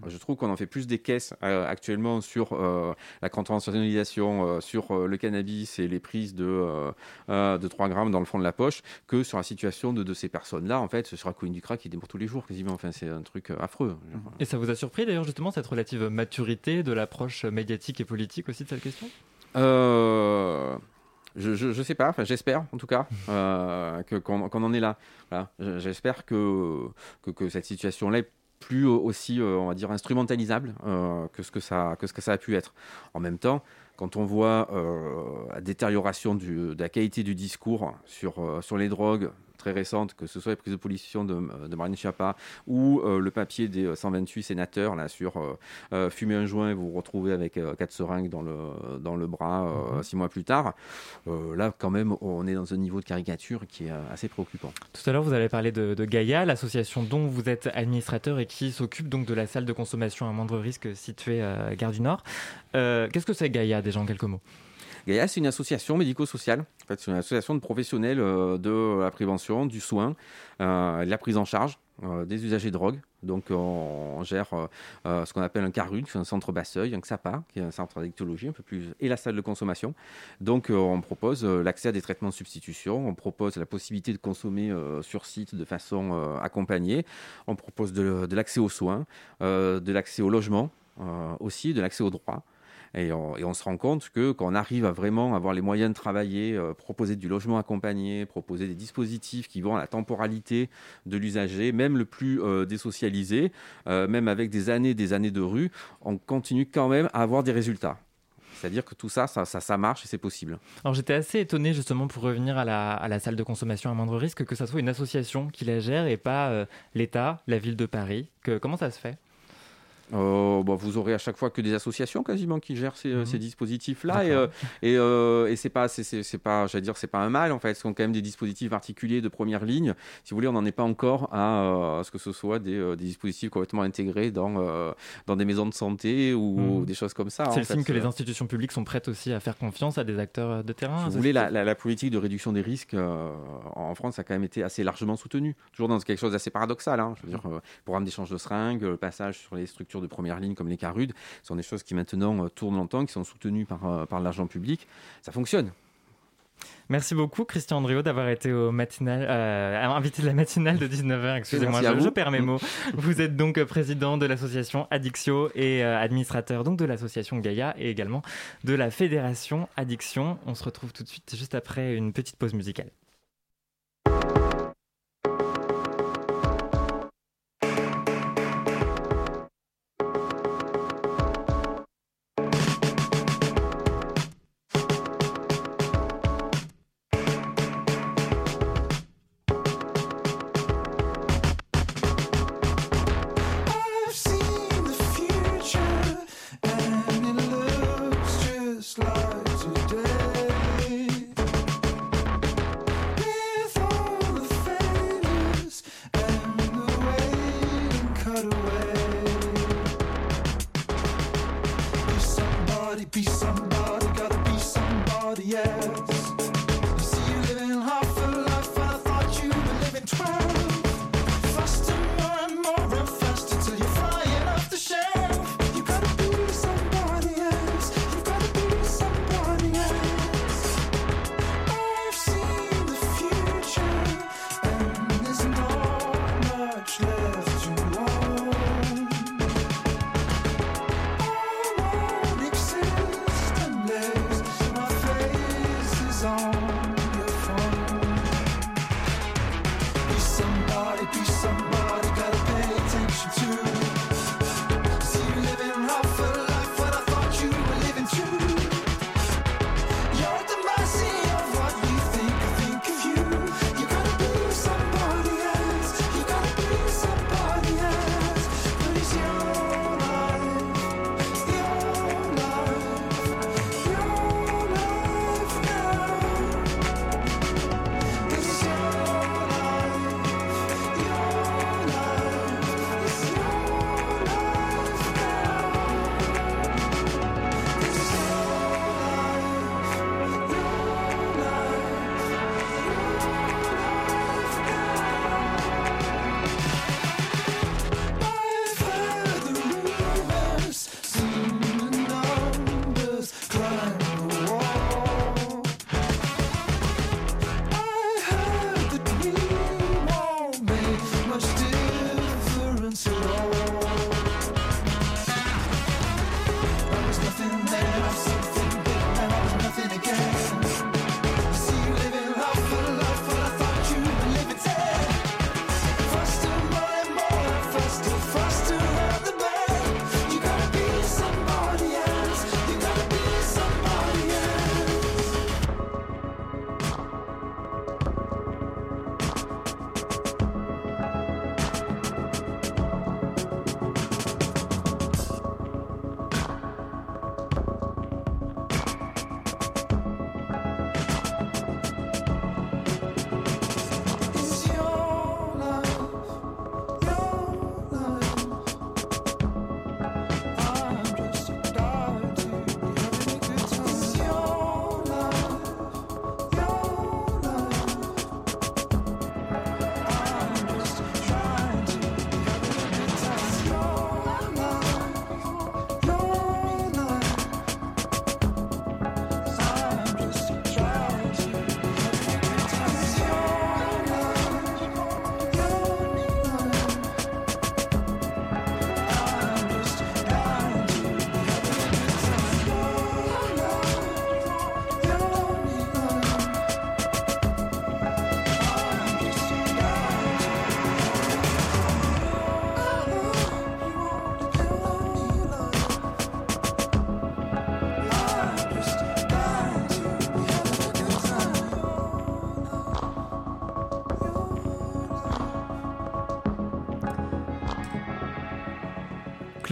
Je trouve qu'on en fait plus des caisses euh, actuellement sur euh, la conventionnalisation, euh, sur le cannabis et les prises de, de 3 grammes dans le fond de la poche que sur la situation de, de ces personnes-là. En fait, ce sera Coin du crack qui démarre tous les jours quasiment. Enfin, c'est un truc affreux. Et ça vous a surpris d'ailleurs justement cette relative maturité de l'approche médiatique et politique aussi de cette question? Je, je, sais pas, enfin j'espère en tout cas que qu'on en est là. Voilà. J'espère que, que, que cette situation-là est plus aussi, euh, on va dire, instrumentalisable euh, que, ce que, ça, que a pu être. En même temps, quand on voit euh, la détérioration de la qualité du discours sur les drogues, très récentes, que ce soit les prises de position de, de Marine Schiappa ou euh, le papier des 128 sénateurs là, sur euh, euh, fumer un joint et vous vous retrouvez avec quatre seringues dans le, dans le bras mhm. six mois plus tard, là quand même on est dans un niveau de caricature qui est assez préoccupant. Tout à l'heure vous avez parlé de, de Gaïa, l'association dont vous êtes administrateur et qui s'occupe donc de la salle de consommation à moindre risque située à Gare du Nord. Qu'est-ce que c'est Gaïa déjà en quelques mots? Gaïa, c'est une association médico-sociale. En fait, c'est une association de professionnels euh, de la prévention, du soin, euh, de la prise en charge euh, des usagers de drogue. Donc, on, gère ce qu'on appelle un CARUN, qui est un centre Basseuil, un XAPA, qui est un centre d'addictologie un peu plus, et la salle de consommation. Donc, on propose l'accès à des traitements de substitution, on propose la possibilité de consommer sur site de façon accompagnée, on propose de, de l'accès aux soins, de l'accès au logement aussi, de l'accès aux droits. Et on, se rend compte que quand on arrive à vraiment avoir les moyens de travailler, euh, proposer du logement accompagné, proposer des dispositifs qui vont à la temporalité de l'usager, même le plus euh, désocialisé, euh, même avec des années des années de rue, on continue quand même à avoir des résultats. C'est-à-dire que tout ça, ça, marche et c'est possible. Alors j'étais assez étonné justement pour revenir à la, à la, salle de consommation à moindre risque que ça soit une association qui la gère et pas l'État, la ville de Paris. Que, comment ça se fait? Euh, bah, vous aurez à chaque fois que des associations quasiment qui gèrent ces, mhm. dispositifs-là et, euh, et, euh, et c'est pas, c'est pas, j'allais dire, c'est pas un mal en fait. Ce sont quand même des dispositifs articulés de première ligne. Si vous voulez, on n'en est pas encore à, ce que ce soit des, des, dispositifs complètement intégrés dans, dans des maisons de santé ou, mhm. des choses comme ça. C'est le signe que les institutions publiques sont prêtes aussi à faire confiance à des acteurs de terrain. Si vous voulez, la, la, politique de réduction des risques en France a quand même été assez largement soutenue. Toujours dans quelque chose d'assez paradoxal. Hein. Je veux dire, programme d'échange de seringues, le passage sur les structures de première ligne comme les Carudes sont des choses qui maintenant euh, tournent longtemps, qui sont soutenues par, euh, par l'argent public. Ça fonctionne. Merci beaucoup, Christian Andriot, d'avoir été au matinal, euh, invité de la matinale de 19h. Excusez-moi, je, perds mes mots. Vous êtes donc président de l'association Addictio et administrateur donc de l'association Gaïa et également de la fédération Addiction. On se retrouve tout de suite juste après une petite pause musicale.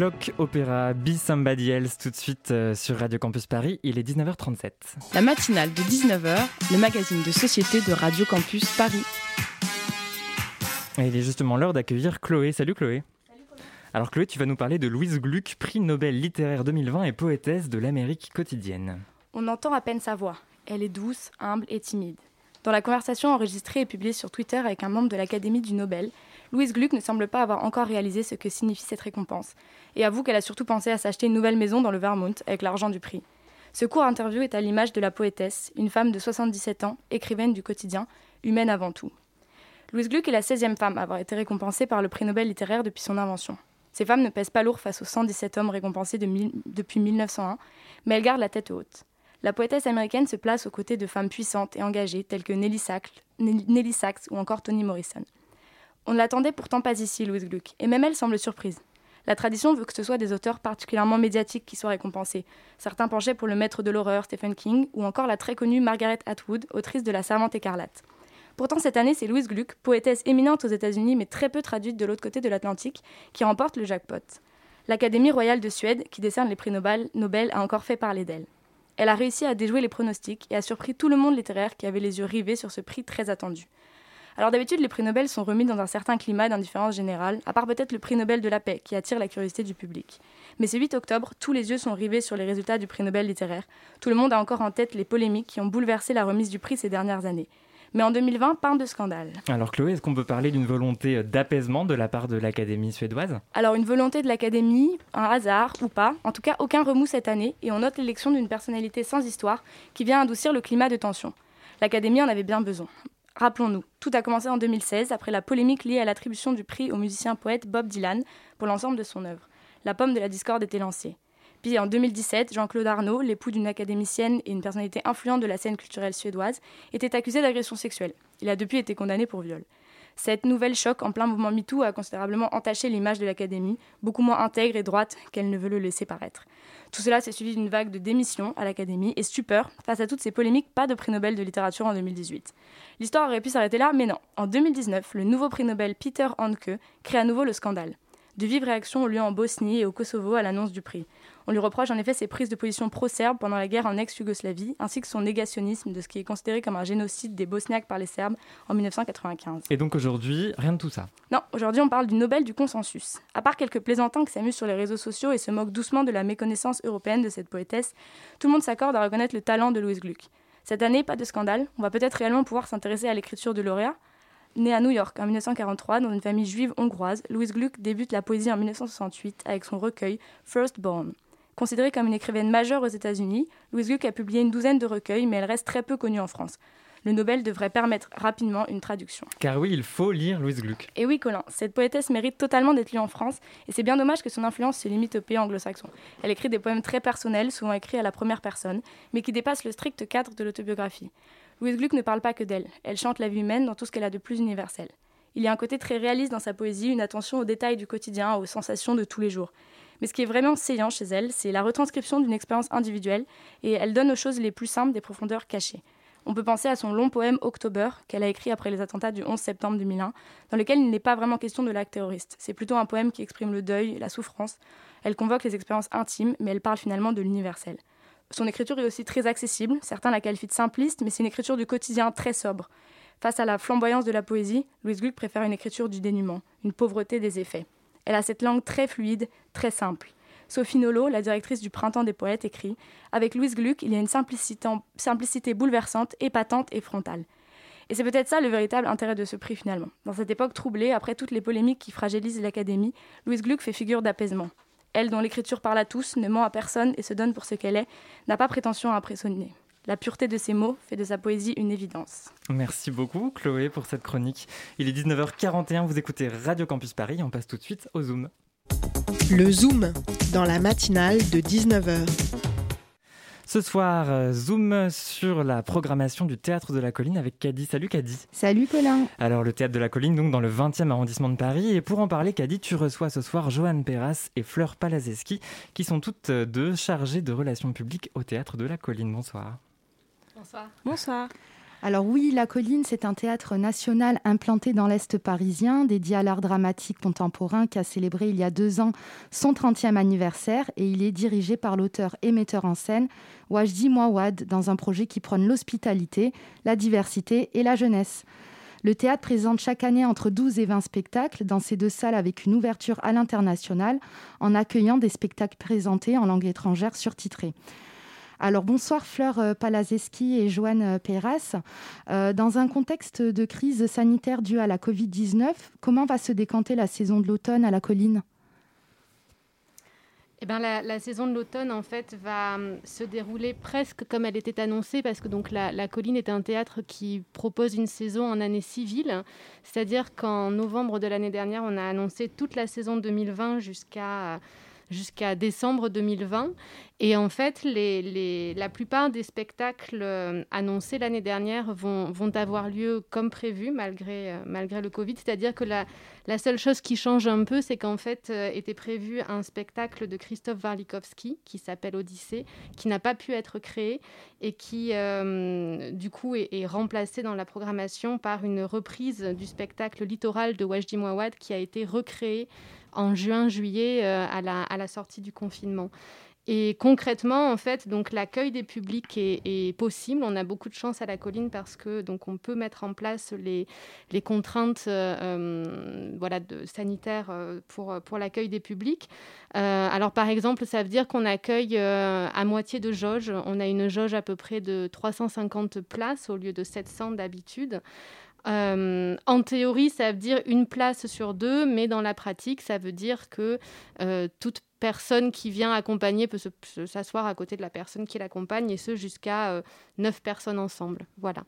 Clock Opéra Be Somebody Else tout de suite euh, sur Radio Campus Paris. Il est 19h37. La matinale de 19h, le magazine de société de Radio Campus Paris. Et il est justement l'heure d'accueillir Chloé. Salut Chloé. Alors Chloé, tu vas nous parler de Louise Gluck, prix Nobel littéraire 2020 et poétesse de l'Amérique quotidienne. On entend à peine sa voix. Elle est douce, humble et timide. Dans la conversation enregistrée et publiée sur Twitter avec un membre de l'Académie du Nobel, Louise Gluck ne semble pas avoir encore réalisé ce que signifie cette récompense, et avoue qu'elle a surtout pensé à s'acheter une nouvelle maison dans le Vermont avec l'argent du prix. Ce court interview est à l'image de la poétesse, une femme de 77 ans, écrivaine du quotidien, humaine avant tout. Louise Gluck est la 16e femme à avoir été récompensée par le prix Nobel littéraire depuis son invention. Ces femmes ne pèsent pas lourd face aux 117 hommes récompensés depuis 1901, mais elles gardent la tête haute. La poétesse américaine se place aux côtés de femmes puissantes et engagées telles que Nelly Sachs ou encore Toni Morrison. On ne l'attendait pourtant pas ici, Louise Gluck, et même elle semble surprise. La tradition veut que ce soit des auteurs particulièrement médiatiques qui soient récompensés. Certains penchaient pour le maître de l'horreur Stephen King ou encore la très connue Margaret Atwood, autrice de La Servante écarlate. Pourtant, cette année, c'est Louise Gluck, poétesse éminente aux États-Unis mais très peu traduite de l'autre côté de l'Atlantique, qui remporte le jackpot. L'Académie royale de Suède, qui décerne les prix Nobel, Nobel a encore fait parler d'elle. Elle a réussi à déjouer les pronostics et a surpris tout le monde littéraire qui avait les yeux rivés sur ce prix très attendu. Alors d'habitude, les prix Nobel sont remis dans un certain climat d'indifférence générale, à part peut-être le prix Nobel de la paix, qui attire la curiosité du public. Mais ce 8 octobre, tous les yeux sont rivés sur les résultats du prix Nobel littéraire. Tout le monde a encore en tête les polémiques qui ont bouleversé la remise du prix ces dernières années. Mais en 2020, pas de scandale. Alors Chloé, est-ce qu'on peut parler d'une volonté d'apaisement de la part de l'Académie suédoise? Alors une volonté de l'Académie, un hasard ou pas, en tout cas aucun remous cette année, et on note l'élection d'une personnalité sans histoire qui vient adoucir le climat de tension. L'Académie en avait bien besoin. Rappelons-nous, tout a commencé en 2016 après la polémique liée à l'attribution du prix au musicien poète Bob Dylan pour l'ensemble de son œuvre. La pomme de la discorde était lancée. Puis en 2017, Jean-Claude Arnaud, l'époux d'une académicienne et une personnalité influente de la scène culturelle suédoise, était accusé d'agression sexuelle. Il a depuis été condamné pour viol. Cette nouvelle choc en plein mouvement MeToo a considérablement entaché l'image de l'Académie, beaucoup moins intègre et droite qu'elle ne veut le laisser paraître. Tout cela s'est suivi d'une vague de démissions à l'Académie et stupeur face à toutes ces polémiques, pas de prix Nobel de littérature en 2018. L'histoire aurait pu s'arrêter là, mais non. En 2019, le nouveau prix Nobel Peter Handke crée à nouveau le scandale. De vives réactions ont lieu en Bosnie et au Kosovo à l'annonce du prix. On lui reproche en effet ses prises de position pro-serbes pendant la guerre en ex-Yougoslavie, ainsi que son négationnisme de ce qui est considéré comme un génocide des Bosniaques par les Serbes en 1995. Et donc aujourd'hui, rien de tout ça Non, aujourd'hui on parle du Nobel du consensus. À part quelques plaisantins qui s'amusent sur les réseaux sociaux et se moquent doucement de la méconnaissance européenne de cette poétesse, tout le monde s'accorde à reconnaître le talent de Louise Gluck. Cette année, pas de scandale, on va peut-être réellement pouvoir s'intéresser à l'écriture de lauréat. Née à New York en 1943 dans une famille juive hongroise, Louise Gluck débute la poésie en 1968 avec son recueil First Born. Considérée comme une écrivaine majeure aux États-Unis, Louise Gluck a publié une douzaine de recueils, mais elle reste très peu connue en France. Le Nobel devrait permettre rapidement une traduction. Car oui, il faut lire Louise Gluck. Et oui, Colin, cette poétesse mérite totalement d'être lue en France, et c'est bien dommage que son influence se limite au pays anglo-saxon. Elle écrit des poèmes très personnels, souvent écrits à la première personne, mais qui dépassent le strict cadre de l'autobiographie. Louise Gluck ne parle pas que d'elle, elle chante la vie humaine dans tout ce qu'elle a de plus universel. Il y a un côté très réaliste dans sa poésie, une attention aux détails du quotidien, aux sensations de tous les jours. Mais ce qui est vraiment saillant chez elle, c'est la retranscription d'une expérience individuelle, et elle donne aux choses les plus simples des profondeurs cachées. On peut penser à son long poème October, qu'elle a écrit après les attentats du 11 septembre 2001, dans lequel il n'est pas vraiment question de l'acte terroriste. C'est plutôt un poème qui exprime le deuil, la souffrance. Elle convoque les expériences intimes, mais elle parle finalement de l'universel. Son écriture est aussi très accessible, certains la qualifient de simpliste, mais c'est une écriture du quotidien très sobre. Face à la flamboyance de la poésie, Louise Gluck préfère une écriture du dénuement, une pauvreté des effets. Elle a cette langue très fluide, très simple. Sophie Nolot, la directrice du Printemps des Poètes, écrit Avec Louise Gluck, il y a une simplicité, simplicité bouleversante, épatante et frontale. Et c'est peut-être ça le véritable intérêt de ce prix finalement. Dans cette époque troublée, après toutes les polémiques qui fragilisent l'Académie, Louise Gluck fait figure d'apaisement. Elle, dont l'écriture parle à tous, ne ment à personne et se donne pour ce qu'elle est, n'a pas prétention à impressionner. La pureté de ses mots fait de sa poésie une évidence. Merci beaucoup Chloé pour cette chronique. Il est 19h41, vous écoutez Radio Campus Paris, on passe tout de suite au Zoom. Le Zoom, dans la matinale de 19h. Ce soir, euh, zoom sur la programmation du Théâtre de la Colline avec Caddy. Salut Caddy. Salut Colin. Alors le Théâtre de la Colline, donc dans le 20e arrondissement de Paris. Et pour en parler, Caddy, tu reçois ce soir Joanne Perras et Fleur Palazeski, qui sont toutes deux chargées de relations publiques au Théâtre de la Colline. Bonsoir. Bonsoir. Bonsoir. Alors oui, La Colline, c'est un théâtre national implanté dans l'Est parisien, dédié à l'art dramatique contemporain qui a célébré il y a deux ans son 30e anniversaire et il est dirigé par l'auteur et metteur en scène Wajdi Mouawad dans un projet qui prône l'hospitalité, la diversité et la jeunesse. Le théâtre présente chaque année entre 12 et 20 spectacles dans ces deux salles avec une ouverture à l'international en accueillant des spectacles présentés en langue étrangère surtitrée. Alors bonsoir Fleur euh, Palazeski et Joanne euh, Perras. Euh, dans un contexte de crise sanitaire due à la Covid-19, comment va se décanter la saison de l'automne à la colline? Eh ben, la, saison de l'automne, en fait, va hum, se dérouler presque comme elle était annoncée, parce que donc la, colline est un théâtre qui propose une saison en année civile, c'est-à-dire qu'en novembre de l'année dernière, on a annoncé toute la saison 2020 jusqu'à jusqu'à décembre 2020. Et en fait, la plupart des spectacles euh, annoncés l'année dernière vont, avoir lieu comme prévu, malgré, euh, le Covid. C'est-à-dire que la, la, seule chose qui change un peu, c'est qu'en fait, euh, était prévu un spectacle de Christophe Warlikowski qui s'appelle Odyssée, qui n'a pas pu être créé et qui, du coup, est, est, remplacé dans la programmation par une reprise du spectacle littoral de Wajdi Mouawad qui a été recréé en juin-juillet euh, à, la, sortie du confinement. Et concrètement, en fait, donc l'accueil des publics est, possible. On a beaucoup de chance à la colline parce que donc on peut mettre en place les, contraintes euh, euh, voilà, sanitaires pour, pour l'accueil des publics. alors par exemple, ça veut dire qu'on accueille à moitié de jauge. On a une jauge à peu près de 350 places au lieu de 700 d'habitude. Euh, en théorie, ça veut dire une place sur deux, mais dans la pratique, ça veut dire que euh, toute personne qui vient accompagner peut s'asseoir à côté de la personne qui l'accompagne, et ce jusqu'à euh, neuf personnes ensemble. Voilà.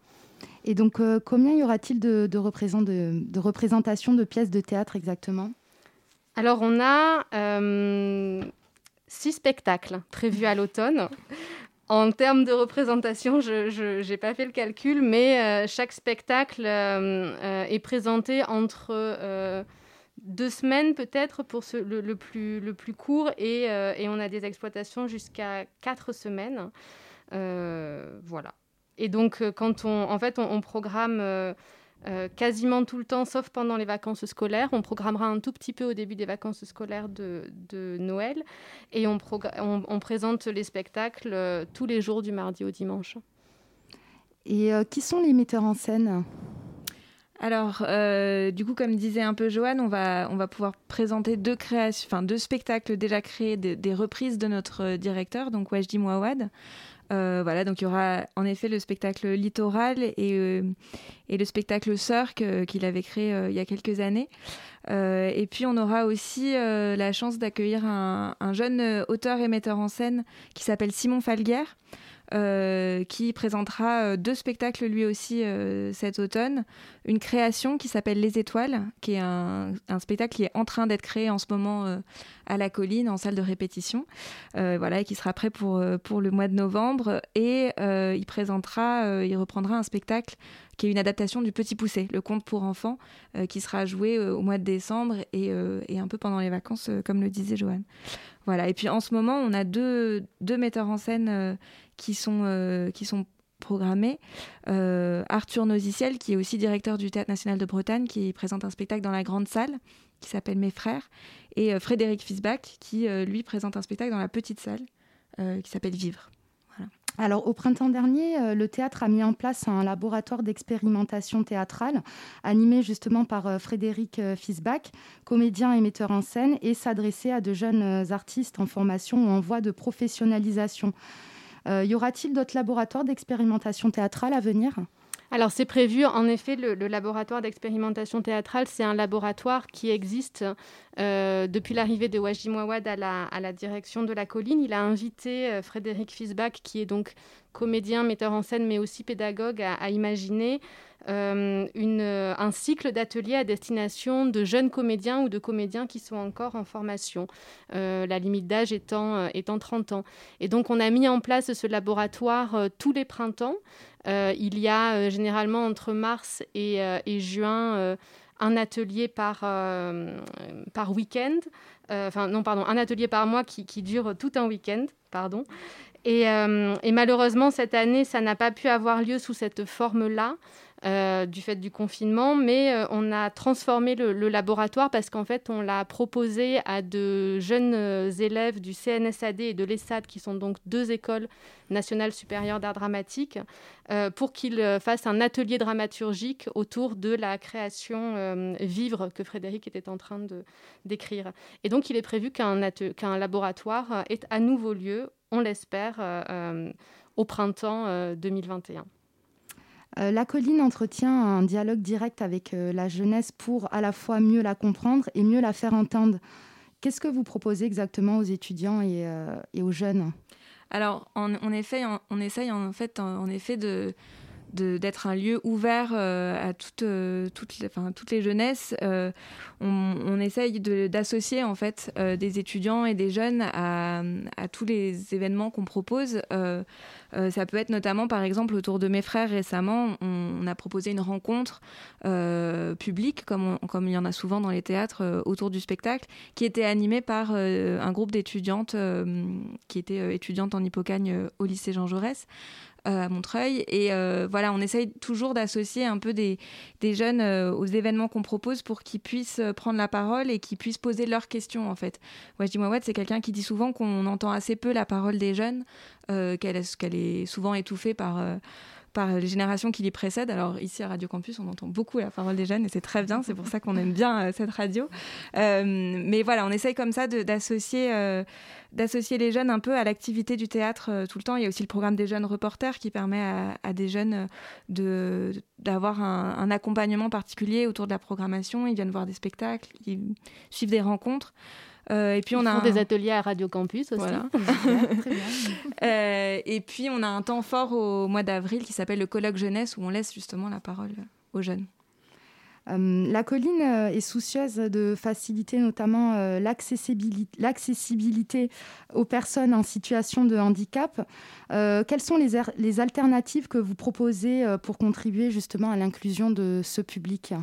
Et donc, combien y aura-t-il de, de, de, représentations de pièces de théâtre exactement? Alors, on a six spectacles prévus à l'automne. En termes de représentation, je n'ai pas fait le calcul, mais euh, chaque spectacle euh, euh, est présenté entre deux semaines peut-être pour le, plus, le plus court et, et on a des exploitations jusqu'à quatre semaines. voilà. Et donc, quand on, en fait, on programme euh, quasiment tout le temps, sauf pendant les vacances scolaires. On programmera un tout petit peu au début des vacances scolaires de, Noël et on, on, présente les spectacles euh, tous les jours du mardi au dimanche. Et euh, qui sont les metteurs en scène? Alors, du coup, comme disait un peu Joanne, on va, on va pouvoir présenter deux, créations, enfin, deux spectacles déjà créés, des, des reprises de notre directeur, donc Wajdi Mouawad. Euh, voilà, donc il y aura en effet le spectacle Littoral et, euh, et le spectacle Cirque euh, qu'il avait créé il y a quelques années. et puis on aura aussi la chance d'accueillir un, un, jeune auteur et metteur en scène qui s'appelle Simon Falguer. Euh, qui présentera euh, deux spectacles lui aussi euh, cet automne. Une création qui s'appelle Les Étoiles, qui est un, spectacle qui est en train d'être créé en ce moment à la colline, en salle de répétition, voilà, et qui sera prêt pour, pour le mois de novembre. Et il présentera, il reprendra un spectacle qui est une adaptation du Petit Poussé, le conte pour enfants, qui sera joué au mois de décembre et, et un peu pendant les vacances, comme le disait Joanne. Voilà. Et puis en ce moment, on a deux, deux metteurs en scène qui sont, euh, qui sont programmés. Euh, Arthur Noziciel, qui est aussi directeur du Théâtre National de Bretagne, qui présente un spectacle dans la grande salle qui s'appelle Mes Frères, et euh, Frédéric Fisbach, qui lui présente un spectacle dans la petite salle qui s'appelle Vivre. Alors, au printemps dernier, le théâtre a mis en place un laboratoire d'expérimentation théâtrale animé justement par Frédéric Fisbach, comédien et metteur en scène, et s'adressait à de jeunes artistes en formation ou en voie de professionnalisation. Euh, y aura-t-il d'autres laboratoires d'expérimentation théâtrale à venir? Alors c'est prévu, en effet, le, laboratoire d'expérimentation théâtrale, c'est un laboratoire qui existe euh, depuis l'arrivée de à la, à la, direction de la colline. Il a invité euh, Frédéric Fisbach, qui est donc comédien, metteur en scène, mais aussi pédagogue, à imaginer euh, une, euh, un cycle d'ateliers à destination de jeunes comédiens ou de comédiens qui sont encore en formation, euh, la limite d'âge étant, étant 30 ans. Et donc on a mis en place ce laboratoire tous les printemps. il y a généralement entre mars et, et juin un atelier par, par week-end. Enfin non, pardon, un atelier par mois qui, qui dure tout un week-end. Pardon. Et, et, malheureusement, cette année, ça n'a pas pu avoir lieu sous cette forme-là. Euh, du fait du confinement, mais euh, on a transformé le, laboratoire parce qu'en fait, on l'a proposé à de jeunes euh, élèves du CNSAD et de l'ESSAD, qui sont donc deux écoles nationales supérieures d'art dramatique, pour qu'ils fassent un atelier dramaturgique autour de la création vivre que Frédéric était en train de d'écrire. Et donc, il est prévu qu'un laboratoire ait à nouveau lieu, on l'espère, au printemps 2021. Euh, la colline entretient un dialogue direct avec euh, la jeunesse pour à la fois mieux la comprendre et mieux la faire entendre. Qu'est-ce que vous proposez exactement aux étudiants et, euh, aux jeunes? Alors, en, effet, on, essaye en fait, en effet de d'être un lieu ouvert euh, à toutes, euh, toutes, les, enfin, toutes les jeunesses. Euh, on, essaye d'associer en fait des étudiants et des jeunes à, à tous les événements qu'on propose. ça peut être notamment, par exemple, autour de mes frères récemment, on, a proposé une rencontre publique, comme, comme il y en a souvent dans les théâtres, autour du spectacle, qui était animée par un groupe d'étudiantes qui étaient étudiantes en Hippocagne au lycée Jean Jaurès. Euh, à Montreuil. Et euh, voilà, on essaye toujours d'associer un peu des, des jeunes euh, aux événements qu'on propose pour qu'ils puissent prendre la parole et qu'ils puissent poser leurs questions, en fait. Wajdi Mouawad, c'est quelqu'un qui dit souvent qu'on entend assez peu la parole des jeunes, qu'elle est souvent étouffée par par les générations qui les précèdent. Alors ici à Radio Campus, on entend beaucoup la parole des jeunes et c'est très bien, c'est pour ça qu'on aime bien cette radio. mais voilà, on essaye comme ça d'associer d'associer les jeunes un peu à l'activité du théâtre euh, tout le temps. Il y a aussi le programme des jeunes reporters qui permet à, des jeunes de, d'avoir un, accompagnement particulier autour de la programmation. Ils viennent voir des spectacles, ils suivent des rencontres. Euh, et puis on a des ateliers à Radio Campus aussi. Voilà. Très bien. Euh, et puis on a un temps fort au mois d'avril qui s'appelle le colloque jeunesse où on laisse justement la parole aux jeunes. Euh, la colline euh, est soucieuse de faciliter notamment euh, l'accessibilité aux personnes en situation de handicap. quelles sont les, les, alternatives que vous proposez pour contribuer justement à l'inclusion de ce public?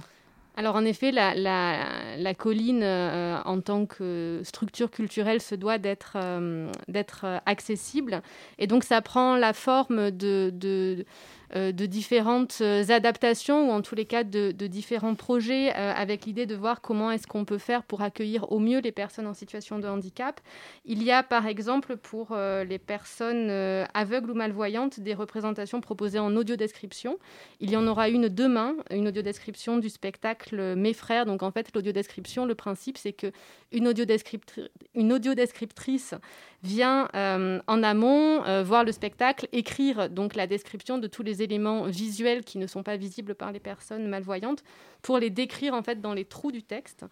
Alors en effet, la, colline en tant que structure culturelle se doit d'être accessible. Et donc ça prend la forme de, euh, de différentes euh, adaptations ou en tous les cas de, différents projets euh, avec l'idée de voir comment est-ce qu'on peut faire pour accueillir au mieux les personnes en situation de handicap. Il y a par exemple pour les personnes aveugles ou malvoyantes des représentations proposées en audio-description. Il y en aura une demain, une audio-description du spectacle Mes frères. Donc en fait, l'audio-description, le principe c'est que une audio-descriptrice vient en amont voir le spectacle, écrire donc la description de tous les éléments visuels qui ne sont pas visibles par les personnes malvoyantes pour les décrire en fait dans les trous du texte.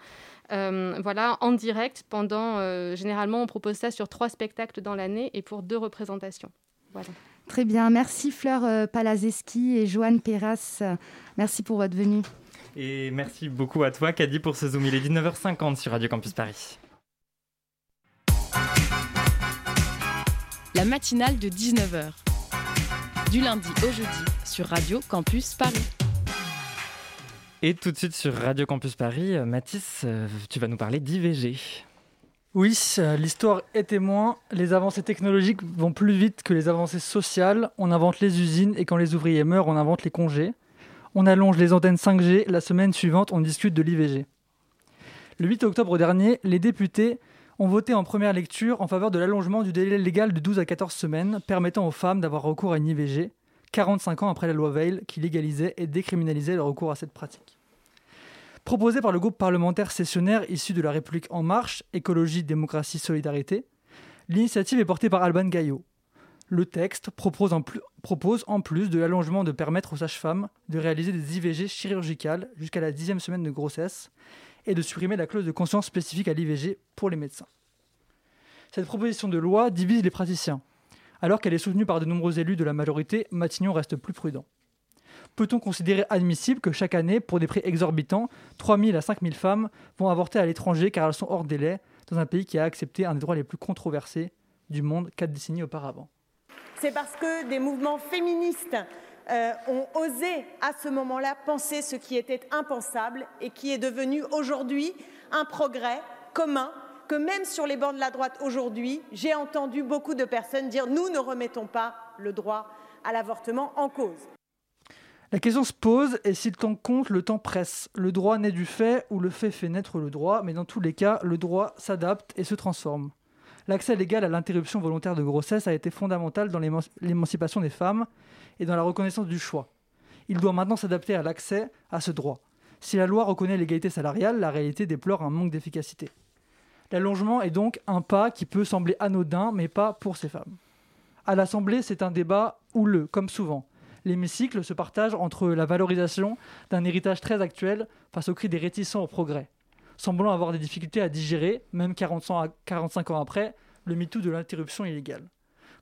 Euh, voilà, en direct pendant. Euh, généralement, on propose ça sur trois spectacles dans l'année et pour deux représentations. Voilà. Très bien, merci Fleur euh, Palazeski et Joanne Perras. Merci pour votre venue. Et merci beaucoup à toi, Caddy, pour ce Zoom. Il est 19h50 sur Radio Campus Paris. La matinale de 19h du lundi au jeudi sur Radio Campus Paris. Et tout de suite sur Radio Campus Paris, euh, Mathis, euh, tu vas nous parler d'IVG. Oui, euh, l'histoire est témoin. Les avancées technologiques vont plus vite que les avancées sociales. On invente les usines et quand les ouvriers meurent, on invente les congés. On allonge les antennes 5G. La semaine suivante, on discute de l'IVG. Le 8 octobre dernier, les députés ont voté en première lecture en faveur de l'allongement du délai légal de 12 à 14 semaines, permettant aux femmes d'avoir recours à une IVG, 45 ans après la loi Veil qui légalisait et décriminalisait le recours à cette pratique. Proposé par le groupe parlementaire sessionnaire issu de la République En Marche, Écologie, Démocratie, Solidarité, l'initiative est portée par Alban Gaillot. Le texte propose en, plus, propose en plus de l'allongement de permettre aux sages-femmes de réaliser des IVG chirurgicales jusqu'à la dixième semaine de grossesse et de supprimer la clause de conscience spécifique à l'IVG pour les médecins. Cette proposition de loi divise les praticiens. Alors qu'elle est soutenue par de nombreux élus de la majorité, Matignon reste plus prudent. Peut-on considérer admissible que chaque année, pour des prix exorbitants, 3 000 à 5 000 femmes vont avorter à l'étranger car elles sont hors délai, dans un pays qui a accepté un des droits les plus controversés du monde quatre décennies auparavant? C'est parce que des mouvements féministes euh, ont osé à ce moment-là penser ce qui était impensable et qui est devenu aujourd'hui un progrès commun que même sur les bancs de la droite aujourd'hui, j'ai entendu beaucoup de personnes dire nous ne remettons pas le droit à l'avortement en cause. La question se pose et si le temps compte, le temps presse. Le droit naît du fait ou le fait fait naître le droit, mais dans tous les cas, le droit s'adapte et se transforme. L'accès légal à l'interruption volontaire de grossesse a été fondamental dans l'émancipation des femmes et dans la reconnaissance du choix. Il doit maintenant s'adapter à l'accès à ce droit. Si la loi reconnaît l'égalité salariale, la réalité déplore un manque d'efficacité. L'allongement est donc un pas qui peut sembler anodin, mais pas pour ces femmes. À l'Assemblée, c'est un débat houleux, comme souvent. L'hémicycle se partage entre la valorisation d'un héritage très actuel face au cri des réticents au progrès, semblant avoir des difficultés à digérer, même 45 ans après, le MeToo de l'interruption illégale.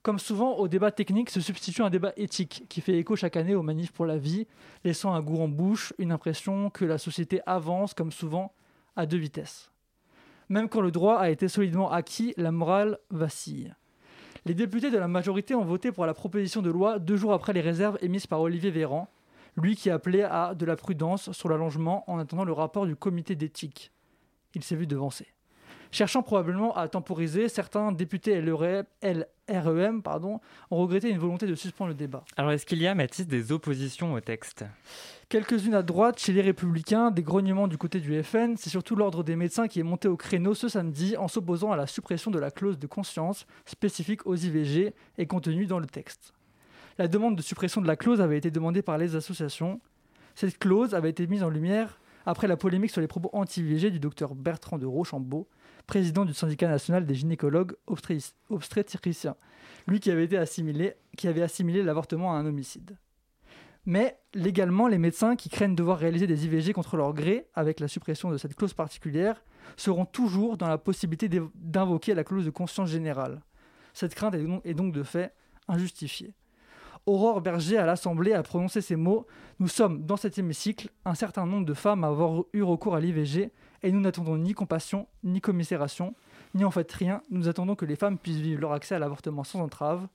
Comme souvent, au débat technique se substitue un débat éthique qui fait écho chaque année aux manifs pour la vie, laissant un goût en bouche, une impression que la société avance, comme souvent, à deux vitesses. Même quand le droit a été solidement acquis, la morale vacille. Les députés de la majorité ont voté pour la proposition de loi deux jours après les réserves émises par Olivier Véran, lui qui appelait à de la prudence sur l'allongement en attendant le rapport du comité d'éthique. Il s'est vu devancer. Cherchant probablement à temporiser, certains députés LREM pardon, ont regretté une volonté de suspendre le débat. Alors est-ce qu'il y a, Mathis, des oppositions au texte? Quelques-unes à droite, chez les Républicains, des grognements du côté du FN, c'est surtout l'ordre des médecins qui est monté au créneau ce samedi en s'opposant à la suppression de la clause de conscience spécifique aux IVG et contenue dans le texte. La demande de suppression de la clause avait été demandée par les associations. Cette clause avait été mise en lumière après la polémique sur les propos anti-IVG du docteur Bertrand de Rochambeau, président du syndicat national des gynécologues obstétriciens, lui qui avait, assimilé l'avortement à un homicide. Mais légalement, les médecins qui craignent devoir réaliser des IVG contre leur gré, avec la suppression de cette clause particulière, seront toujours dans la possibilité d'invoquer la clause de conscience générale. Cette crainte est donc de fait injustifiée. Aurore Berger à l'Assemblée a prononcé ces mots Nous sommes dans cet hémicycle un certain nombre de femmes à avoir eu recours à l'IVG et nous n'attendons ni compassion, ni commisération, ni en fait rien. Nous attendons que les femmes puissent vivre leur accès à l'avortement sans entrave.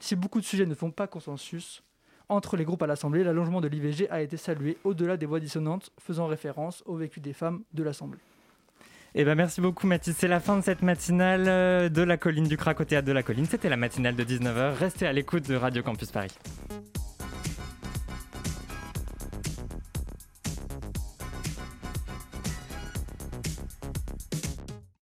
Si beaucoup de sujets ne font pas consensus, entre les groupes à l'Assemblée, l'allongement de l'IVG a été salué au-delà des voix dissonantes faisant référence au vécu des femmes de l'Assemblée. Eh ben merci beaucoup Mathis, c'est la fin de cette matinale euh, de la colline du Crac au théâtre de la colline. C'était la matinale de 19h. Restez à l'écoute de Radio Campus Paris.